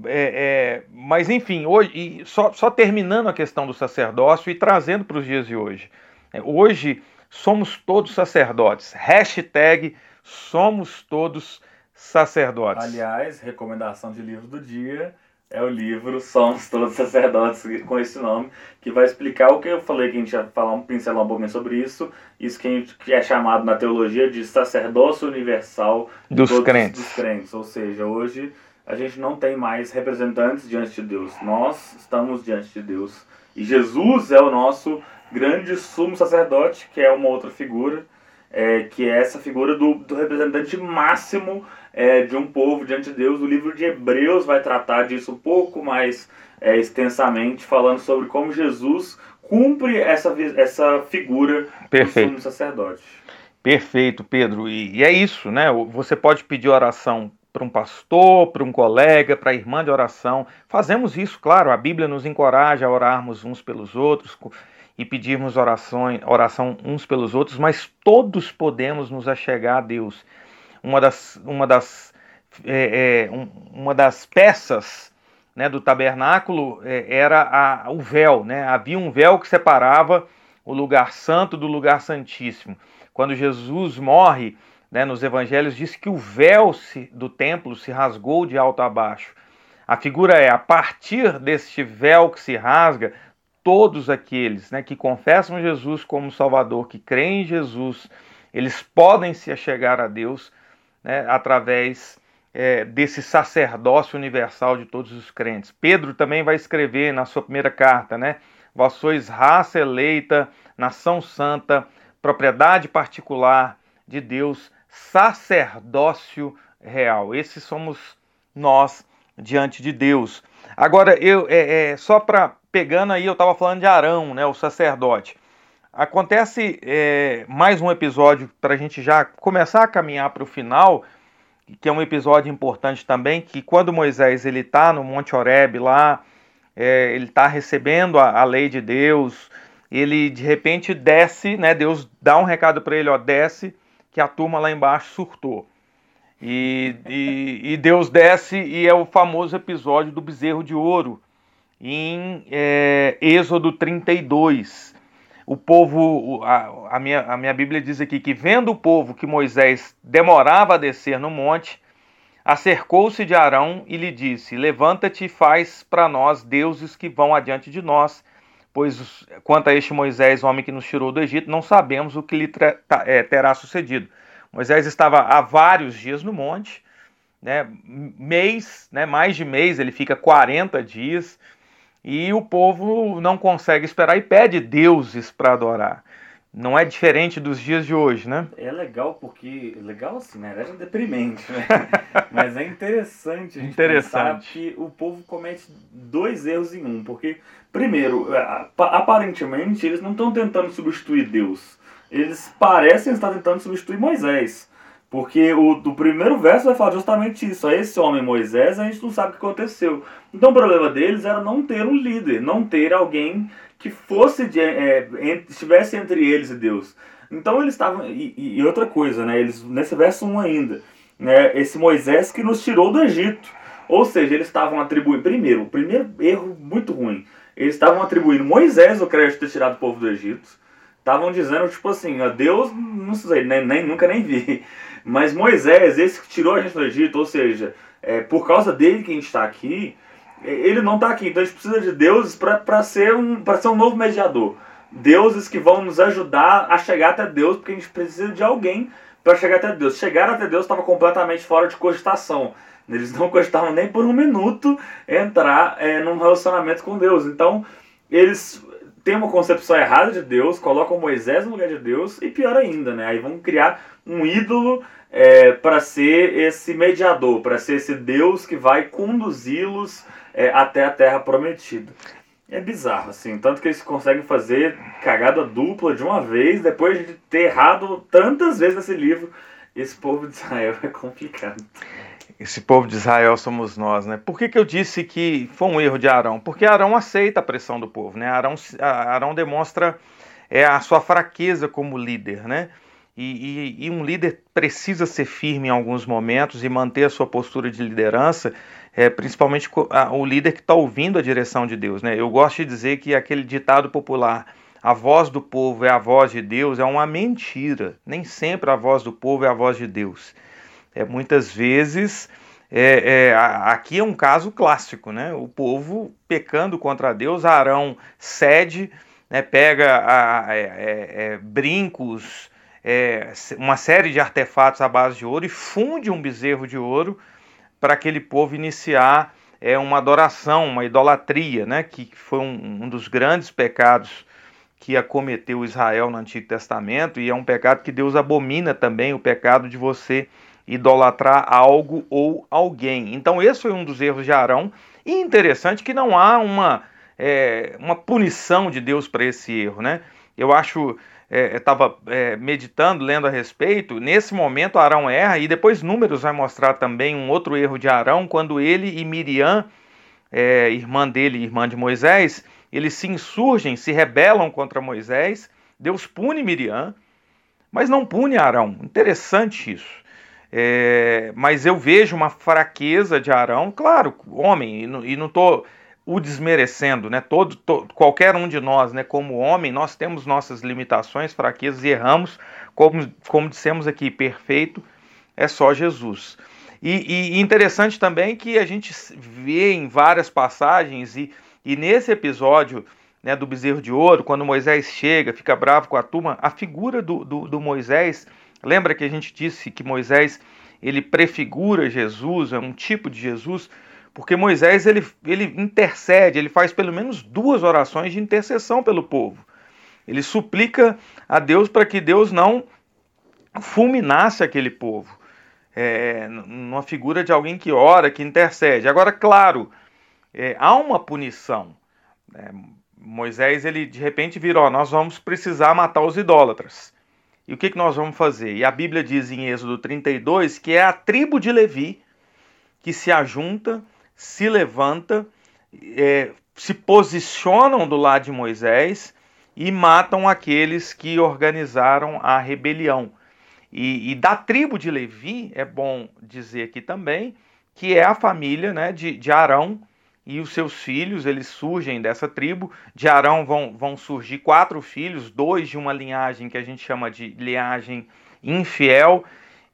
B: É, é, mas enfim, hoje, só, só terminando a questão do sacerdócio e trazendo para os dias de hoje. É, hoje somos todos sacerdotes. Hashtag somos todos sacerdotes.
A: Aliás, recomendação de livro do dia é o livro Somos Todos Sacerdotes, com esse nome, que vai explicar o que eu falei, que a gente ia falar um pincelar um pouquinho sobre isso, isso que, a gente, que é chamado na teologia de sacerdócio universal
B: dos crentes.
A: dos crentes. Ou seja, hoje a gente não tem mais representantes diante de Deus, nós estamos diante de Deus. E Jesus é o nosso grande sumo sacerdote, que é uma outra figura é, que é essa figura do, do representante máximo é, de um povo diante de Deus. O livro de Hebreus vai tratar disso um pouco mais é, extensamente, falando sobre como Jesus cumpre essa, essa figura
B: Perfeito.
A: do sumo sacerdote.
B: Perfeito, Pedro. E, e é isso, né? Você pode pedir oração para um pastor, para um colega, para a irmã de oração. Fazemos isso, claro. A Bíblia nos encoraja a orarmos uns pelos outros e pedirmos oração, oração uns pelos outros, mas todos podemos nos achegar a Deus. Uma das, uma das, é, é, um, uma das peças né, do tabernáculo é, era a, o véu. Né? Havia um véu que separava o lugar santo do lugar santíssimo. Quando Jesus morre, né, nos evangelhos, diz que o véu se, do templo se rasgou de alto a baixo. A figura é, a partir deste véu que se rasga, todos aqueles né, que confessam Jesus como Salvador, que creem em Jesus, eles podem se achegar a Deus né, através é, desse sacerdócio universal de todos os crentes. Pedro também vai escrever na sua primeira carta, né? Vós sois raça eleita, nação santa, propriedade particular de Deus, sacerdócio real. Esses somos nós diante de Deus. Agora, eu é, é só para pegando aí, eu estava falando de Arão, né, o sacerdote. Acontece é, mais um episódio para a gente já começar a caminhar para o final, que é um episódio importante também, que quando Moisés ele está no Monte Horeb lá, é, ele está recebendo a, a, lei de Deus, ele de repente desce, né? Deus dá um recado para ele, ó, desce, que a turma lá embaixo surtou. E, e, e Deus desce e é o famoso episódio do bezerro de ouro, em é, Êxodo 32. O povo, a, a, minha, a minha Bíblia diz aqui que, vendo o povo que Moisés demorava a descer no monte, acercou-se de Arão e lhe disse: Levanta-te e faz para nós deuses que vão adiante de nós, pois quanto a este Moisés, homem que nos tirou do Egito, não sabemos o que lhe é, terá sucedido. Moisés estava há vários dias no monte, né, mês, né, mais de mês, ele fica 40 dias e o povo não consegue esperar e pede deuses para adorar. Não é diferente dos dias de hoje, né?
A: É legal porque. Legal assim, né? É deprimente, né? Mas é interessante a gente interessante. que o povo comete dois erros em um. Porque, primeiro, é, aparentemente, eles não estão tentando substituir Deus. Eles parecem estar tentando substituir Moisés. Porque o do primeiro verso vai falar justamente isso. A esse homem Moisés, a gente não sabe o que aconteceu. Então o problema deles era não ter um líder, não ter alguém que fosse de, é, estivesse entre eles e Deus. Então eles estavam. E, e, outra coisa, né? Eles, nesse verso 1 ainda, né? esse Moisés que nos tirou do Egito. Ou seja, eles estavam atribuindo. Primeiro, o primeiro erro muito ruim. Eles estavam atribuindo Moisés o crédito de ter tirado o povo do Egito. Estavam dizendo, tipo assim, a Deus, não sei, nem, nem, nunca nem vi. Mas Moisés, esse que tirou a gente do Egito, ou seja, é, por causa dele que a gente está aqui, é, ele não está aqui. Então a gente precisa de deuses para ser, um, ser um novo mediador. Deuses que vão nos ajudar a chegar até Deus, porque a gente precisa de alguém para chegar até Deus. Chegar até Deus estava completamente fora de cogitação. Eles não gostavam nem por um minuto entrar é, num relacionamento com Deus. Então, eles têm uma concepção errada de Deus, colocam Moisés no lugar de Deus e pior ainda, né? Aí vão criar um ídolo é, para ser esse mediador, para ser esse Deus que vai conduzi-los é, até a terra prometida. É bizarro, assim, tanto que eles conseguem fazer cagada dupla de uma vez, depois de ter errado tantas vezes nesse livro. Esse povo de Israel é complicado.
B: Esse povo de Israel somos nós, né? Por que, que eu disse que foi um erro de Arão? Porque Arão aceita a pressão do povo, né? Arão, Arão demonstra é, a sua fraqueza como líder, né? E, e, e, um líder precisa ser firme em alguns momentos e manter a sua postura de liderança, é, principalmente o líder que está ouvindo a direção de Deus. Né? Eu gosto de dizer que aquele ditado popular, a voz do povo é a voz de Deus, é uma mentira. Nem sempre a voz do povo é a voz de Deus. É, muitas vezes, é, é, aqui é um caso clássico, né? o povo pecando contra Deus, Arão cede, né, pega a, a, é, é, brincos, é, uma série de artefatos à base de ouro e funde um bezerro de ouro para aquele povo iniciar é, uma adoração, uma idolatria, né, que foi um, um dos grandes pecados que acometeu Israel no Antigo Testamento e é um pecado que Deus abomina também, o pecado de você idolatrar algo ou alguém. Então esse foi um dos erros de Arão e interessante que não há uma, é, uma punição de Deus para esse erro, né? Eu acho, é, estava é, meditando, lendo a respeito, nesse momento Arão erra e depois Números vai mostrar também um outro erro de Arão, quando ele e Miriam, é, irmã dele, irmã de Moisés, eles se insurgem, se rebelam contra Moisés, Deus pune Miriam, mas não pune Arão. Interessante isso. É, mas eu vejo uma fraqueza de Arão, claro, homem, e não estou o desmerecendo, né? Todo, todo, qualquer um de nós, né? Como homem, nós temos nossas limitações, fraquezas e erramos, como, como dissemos aqui, perfeito é só Jesus. E, e interessante também que a gente vê em várias passagens e, e nesse episódio né, do bezerro de ouro, quando Moisés chega, fica bravo com a turma, a figura do, do, do Moisés Lembra que a gente disse que Moisés ele prefigura Jesus, é um tipo de Jesus, porque Moisés ele, ele intercede, ele faz pelo menos duas orações de intercessão pelo povo. Ele suplica a Deus para que Deus não fulminasse aquele povo. É, numa figura de alguém que ora, que intercede. Agora, claro, é, há uma punição. É, Moisés, ele de repente virou: nós vamos precisar matar os idólatras. E o que, que nós vamos fazer? E a Bíblia diz em Êxodo 32 que é a tribo de Levi que se ajunta, se levanta, é, se posicionam do lado de Moisés e matam aqueles que organizaram a rebelião. E, e, da tribo de Levi, é bom dizer aqui também, que é a família né, de, de Arão, e os seus filhos, eles surgem dessa tribo. De Arão vão, vão surgir quatro filhos, dois de uma linhagem que a gente chama de linhagem infiel.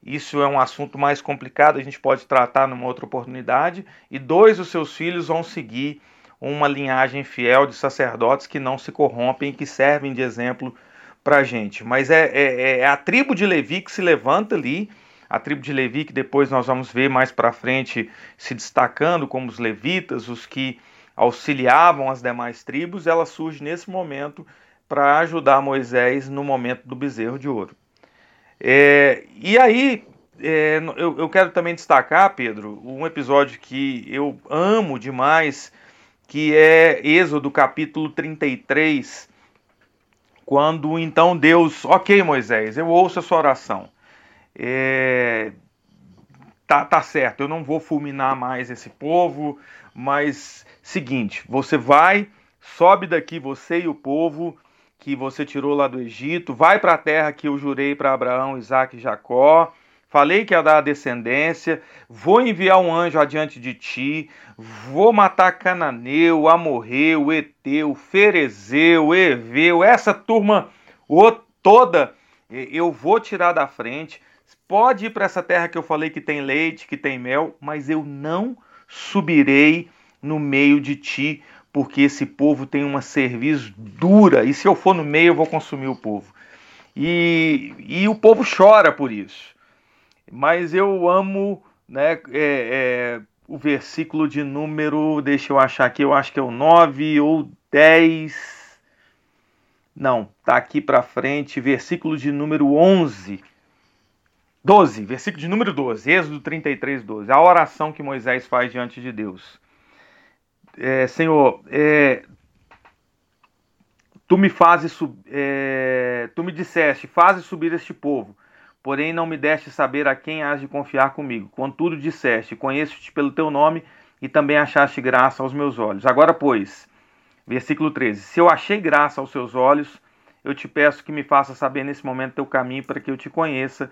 B: Isso é um assunto mais complicado, a gente pode tratar numa outra oportunidade. E dois dos seus filhos vão seguir uma linhagem fiel de sacerdotes que não se corrompem, que servem de exemplo para a gente. Mas é, é, é a tribo de Levi que se levanta ali a tribo de Levi, que depois nós vamos ver mais para frente se destacando como os levitas, os que auxiliavam as demais tribos, ela surge nesse momento para ajudar Moisés no momento do bezerro de ouro. É, e aí, é, eu, eu, quero também destacar, Pedro, um episódio que eu amo demais, que é Êxodo capítulo 33, quando então Deus, ok Moisés, eu ouço a sua oração, é, tá, tá certo, eu não vou fulminar mais esse povo, mas seguinte, você vai, sobe daqui você e o povo que você tirou lá do Egito, vai para a terra que eu jurei para Abraão, Isaac e Jacó. Falei que ia dar a descendência, vou enviar um anjo adiante de ti, vou matar Cananeu, Amorreu, Eteu, Ferezeu, Eveu, essa turma toda eu vou tirar da frente. Pode ir para essa terra que eu falei que tem leite, que tem mel, mas eu não subirei no meio de ti, porque esse povo tem uma cerviz dura, e se eu for no meio, eu vou consumir o povo. E, e o povo chora por isso. Mas eu amo né, é, é, o versículo de número, deixa eu achar aqui, eu acho que é o 9 ou 10. Não, tá aqui para frente, versículo de número 11 12, versículo de número 12, Êxodo 33, 12. A oração que Moisés faz diante de Deus. É, Senhor, é, tu me fazes, é, tu me disseste, fazes subir este povo, porém não me deste saber a quem has de confiar comigo. Contudo disseste, conheço-te pelo teu nome e também achaste graça aos meus olhos. Agora, pois, versículo 13, se eu achei graça aos seus olhos, eu te peço que me faça saber nesse momento teu caminho para que eu te conheça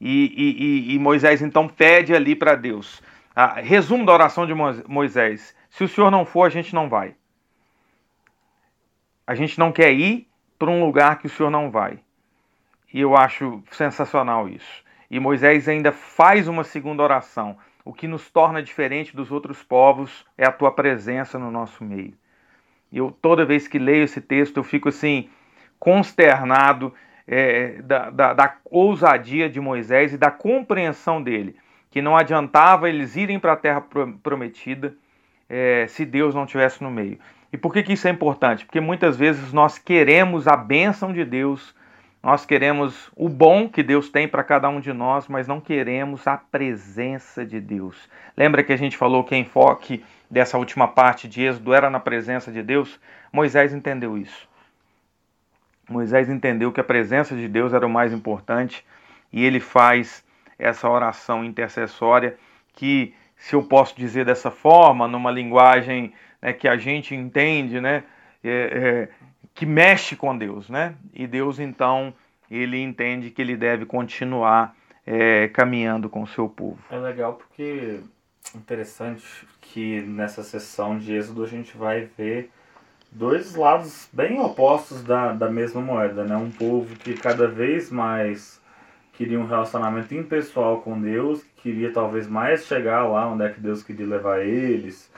B: e, e, e Moisés então pede ali para Deus. Ah, resumo da oração de Moisés: se o Senhor não for, a gente não vai. A gente não quer ir para um lugar que o Senhor não vai. E eu acho sensacional isso. E Moisés ainda faz uma segunda oração. O que nos torna diferente dos outros povos é a tua presença no nosso meio. E eu toda vez que leio esse texto eu fico assim consternado é, da, da, da ousadia de Moisés e da compreensão dele, que não adiantava eles irem para a terra prometida é, se Deus não tivesse no meio. E por que, que isso é importante? Porque muitas vezes nós queremos a bênção de Deus, nós queremos o bom que Deus tem para cada um de nós, mas não queremos a presença de Deus. Lembra que a gente falou que o enfoque dessa última parte de Êxodo era na presença de Deus? Moisés entendeu isso. Moisés entendeu que a presença de Deus era o mais importante e ele faz essa oração intercessória que, se eu posso dizer dessa forma, numa linguagem né, que a gente entende, né, é, é, que mexe com Deus, né? E Deus então ele entende que ele deve continuar é, caminhando com o seu povo.
A: É legal porque interessante que nessa sessão de Êxodo a gente vai ver dois lados bem opostos da, da mesma moeda, né? Um povo que cada vez mais queria um relacionamento impessoal com Deus, queria talvez mais chegar lá onde é que Deus queria levar eles,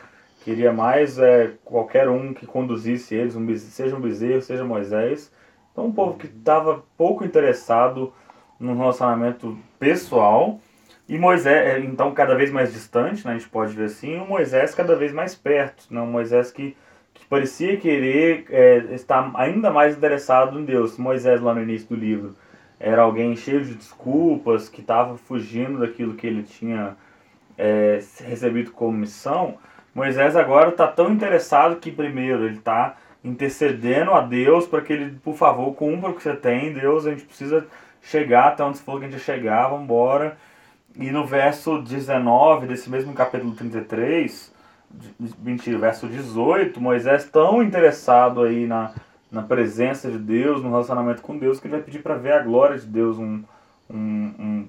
A: queria mais é, qualquer um que conduzisse eles, um, seja um bezerro, seja Moisés. Então um povo que estava pouco interessado num relacionamento pessoal e Moisés, é, então cada vez mais distante, né, a gente pode ver assim, o Moisés cada vez mais perto, né, Moisés que parecia querer é, estar ainda mais interessado em Deus. Moisés, lá no início do livro, era alguém cheio de desculpas, que estava fugindo daquilo que ele tinha é, recebido como missão. Moisés agora está tão interessado que, primeiro, ele está intercedendo a Deus para que ele, por favor, cumpra o que você tem. Deus, a gente precisa chegar até onde você falou que a gente ia chegar, vamos embora. E no verso 19 desse mesmo capítulo 33, mentira, verso 18, Moisés tão interessado aí na, na presença de Deus, no relacionamento com Deus, que ele vai pedir para ver a glória de Deus, um, um, um,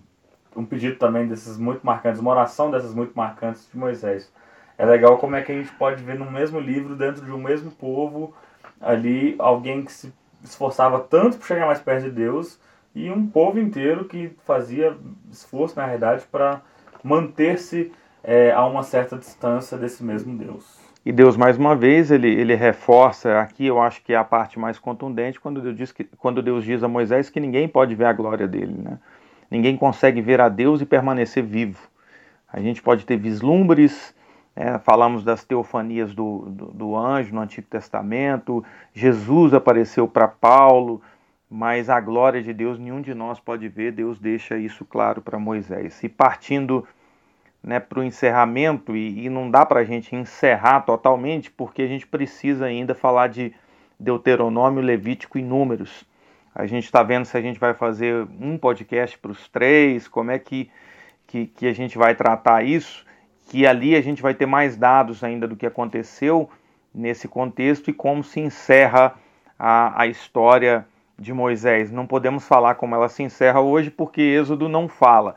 A: um, pedido também desses muito marcantes, uma oração dessas muito marcantes de Moisés. É legal como é que a gente pode ver no mesmo livro, dentro de um mesmo povo, ali alguém que se esforçava tanto para chegar mais perto de Deus e um povo inteiro que fazia esforço, na realidade, para manter-se é, a uma certa distância desse mesmo Deus.
B: E Deus, mais uma vez, ele, ele reforça aqui, eu acho que é a parte mais contundente, quando Deus, diz que, quando Deus diz a Moisés que ninguém pode ver a glória dele. Né? Ninguém consegue ver a Deus e permanecer vivo. A gente pode ter vislumbres, né? falamos das teofanias do, do, do anjo no Antigo Testamento, Jesus apareceu para Paulo, mas a glória de Deus nenhum de nós pode ver, Deus deixa isso claro para Moisés. E partindo né, para o encerramento, e, e não dá para a gente encerrar totalmente, porque a gente precisa ainda falar de Deuteronômio, Levítico e Números. A gente está vendo se a gente vai fazer um podcast para os três, como é que, que, que a gente vai tratar isso, que ali a gente vai ter mais dados ainda do que aconteceu nesse contexto e como se encerra a, a história de Moisés. Não podemos falar como ela se encerra hoje porque Êxodo não fala,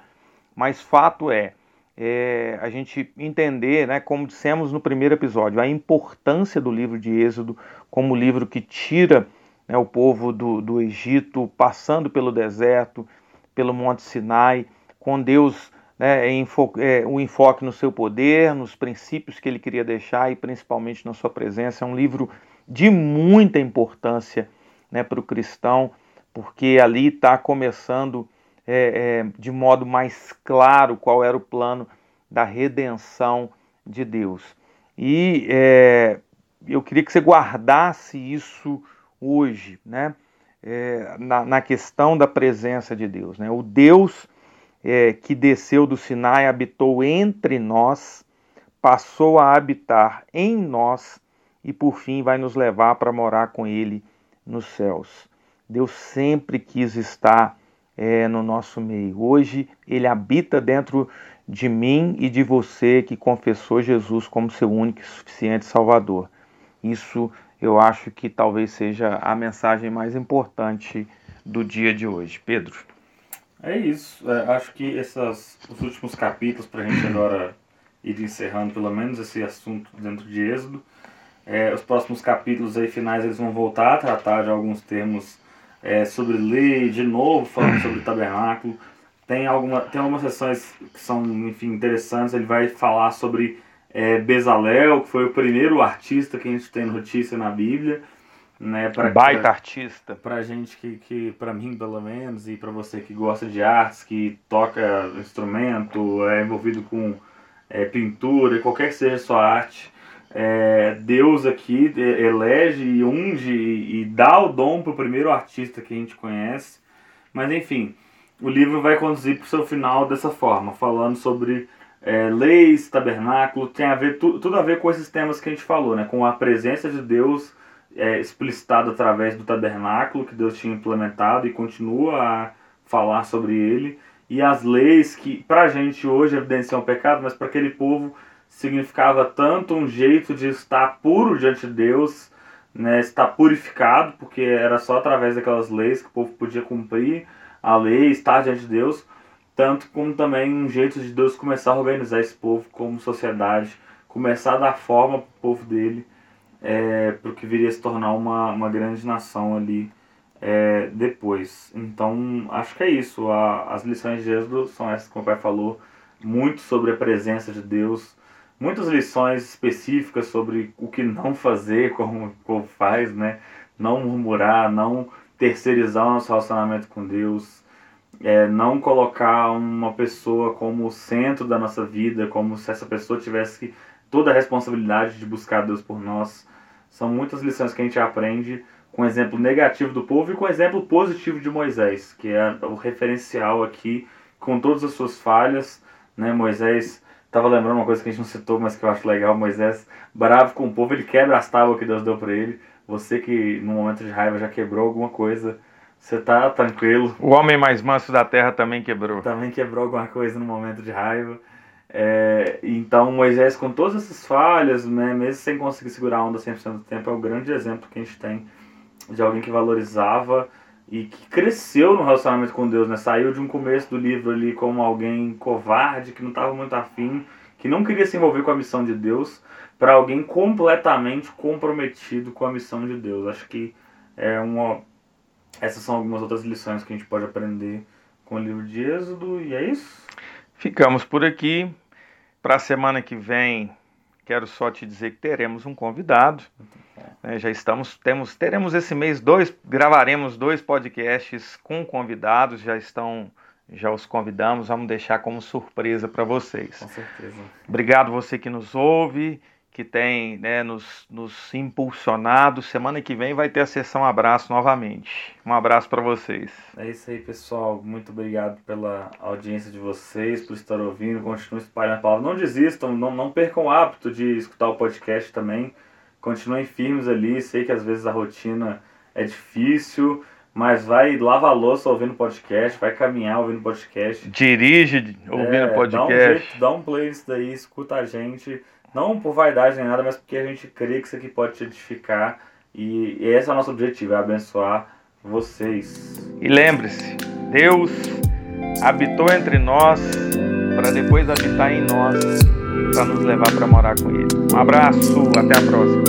B: mas fato é, é, a gente entender, né, como dissemos no primeiro episódio, a importância do livro de Êxodo como livro que tira né, o povo do, do Egito, passando pelo deserto, pelo Monte Sinai, com Deus né, enfo, é, o enfoque no seu poder, nos princípios que ele queria deixar e principalmente na sua presença. É um livro de muita importância né, para o cristão, porque ali está começando é, é, de modo mais claro qual era o plano da redenção de Deus. E é, eu queria que você guardasse isso hoje, né? É, na, na, questão da presença de Deus. Né? O Deus é, que desceu do Sinai, habitou entre nós, passou a habitar em nós e por fim vai nos levar para morar com Ele nos céus. Deus sempre quis estar é, no nosso meio. Hoje ele habita dentro de mim e de você que confessou Jesus como seu único e suficiente Salvador. Isso eu acho que talvez seja a mensagem mais importante do dia de hoje. Pedro.
A: É isso. É, acho que esses, os últimos capítulos, para a gente agora ir encerrando pelo menos esse assunto dentro de Êxodo, é, os próximos capítulos aí finais eles vão voltar a tratar de alguns termos é, sobre lei, de novo falando sobre o tabernáculo. Tem, alguma, tem algumas sessões que são, enfim, interessantes. Ele vai falar sobre é, Bezalel, que foi o primeiro artista que a gente tem notícia na Bíblia. Né,
B: pra, Baita pra, artista.
A: Pra gente que, que para mim pelo menos, e para você que gosta de artes, que toca instrumento, é envolvido com é, pintura, qualquer que seja a sua arte, é, Deus aqui elege e unge e dá o dom para o primeiro artista que a gente conhece. Mas enfim, o livro vai conduzir para o seu final dessa forma, falando sobre é, leis, tabernáculo, tem a ver tu, tudo a ver com esses temas que a gente falou, né? com a presença de Deus é, explicitada através do tabernáculo que Deus tinha implementado e continua a falar sobre ele, e as leis que para a gente hoje evidenciam o pecado, mas para aquele povo significava tanto um jeito de estar puro diante de Deus, né, estar purificado, porque era só através daquelas leis que o povo podia cumprir a lei, estar diante de Deus, tanto como também um jeito de Deus começar a organizar esse povo como sociedade, começar a dar forma para o povo dele, é, para o que viria a se tornar uma, uma grande nação ali é, depois. Então, acho que é isso. A, as lições de Êxodo são essas que o pai falou, muito sobre a presença de Deus, muitas lições específicas sobre o que não fazer, como o povo faz, né? Não murmurar, não terceirizar o nosso relacionamento com Deus, é, não colocar uma pessoa como o centro da nossa vida, como se essa pessoa tivesse toda a responsabilidade de buscar Deus por nós. São muitas lições que a gente aprende com o exemplo negativo do povo e com o exemplo positivo de Moisés, que é o referencial aqui, com todas as suas falhas. Né? Moisés Tava lembrando uma coisa que a gente não citou, mas que eu acho legal. Moisés, bravo com o povo, ele quebra as tábuas que Deus deu para ele. Você que no momento de raiva já quebrou alguma coisa, você tá tranquilo.
B: O homem mais manso da terra também quebrou.
A: Também quebrou alguma coisa no momento de raiva. É, então Moisés, com todas essas falhas, né, mesmo sem conseguir segurar a onda 100% do tempo, é o grande exemplo que a gente tem de alguém que valorizava e que cresceu no relacionamento com Deus, né? Saiu de um começo do livro ali como alguém covarde, que não estava muito afim, que não queria se envolver com a missão de Deus, para alguém completamente comprometido com a missão de Deus. Acho que é uma essas são algumas outras lições que a gente pode aprender com o livro de Êxodo e é isso.
B: Ficamos por aqui. Para a semana que vem, quero só te dizer que teremos um convidado. É, já estamos, temos, teremos esse mês dois, gravaremos dois podcasts com convidados, já estão, já os convidamos, vamos deixar como surpresa para vocês.
A: Com certeza.
B: Obrigado você que nos ouve, que tem né, nos, nos impulsionado. Semana que vem vai ter a sessão abraço novamente. Um abraço para vocês.
A: É isso aí, pessoal. Muito obrigado pela audiência de vocês, por estar ouvindo. Continuem espalhando a palavra. Não desistam, não, não percam o hábito de escutar o podcast também continuem firmes ali. Sei que às vezes a rotina é difícil, mas vai lava a louça ouvindo podcast, vai caminhar ouvindo podcast.
B: Dirige ouvindo é, podcast. Dá um,
A: jeito, dá um play nisso daí, escuta a gente. Não por vaidade nem nada, mas porque a gente crê que isso aqui pode te edificar. E, e esse é o nosso objetivo, é abençoar vocês.
B: E lembre-se, Deus habitou entre nós para depois habitar em nós para nos levar para morar com Ele. Um abraço, até a próxima.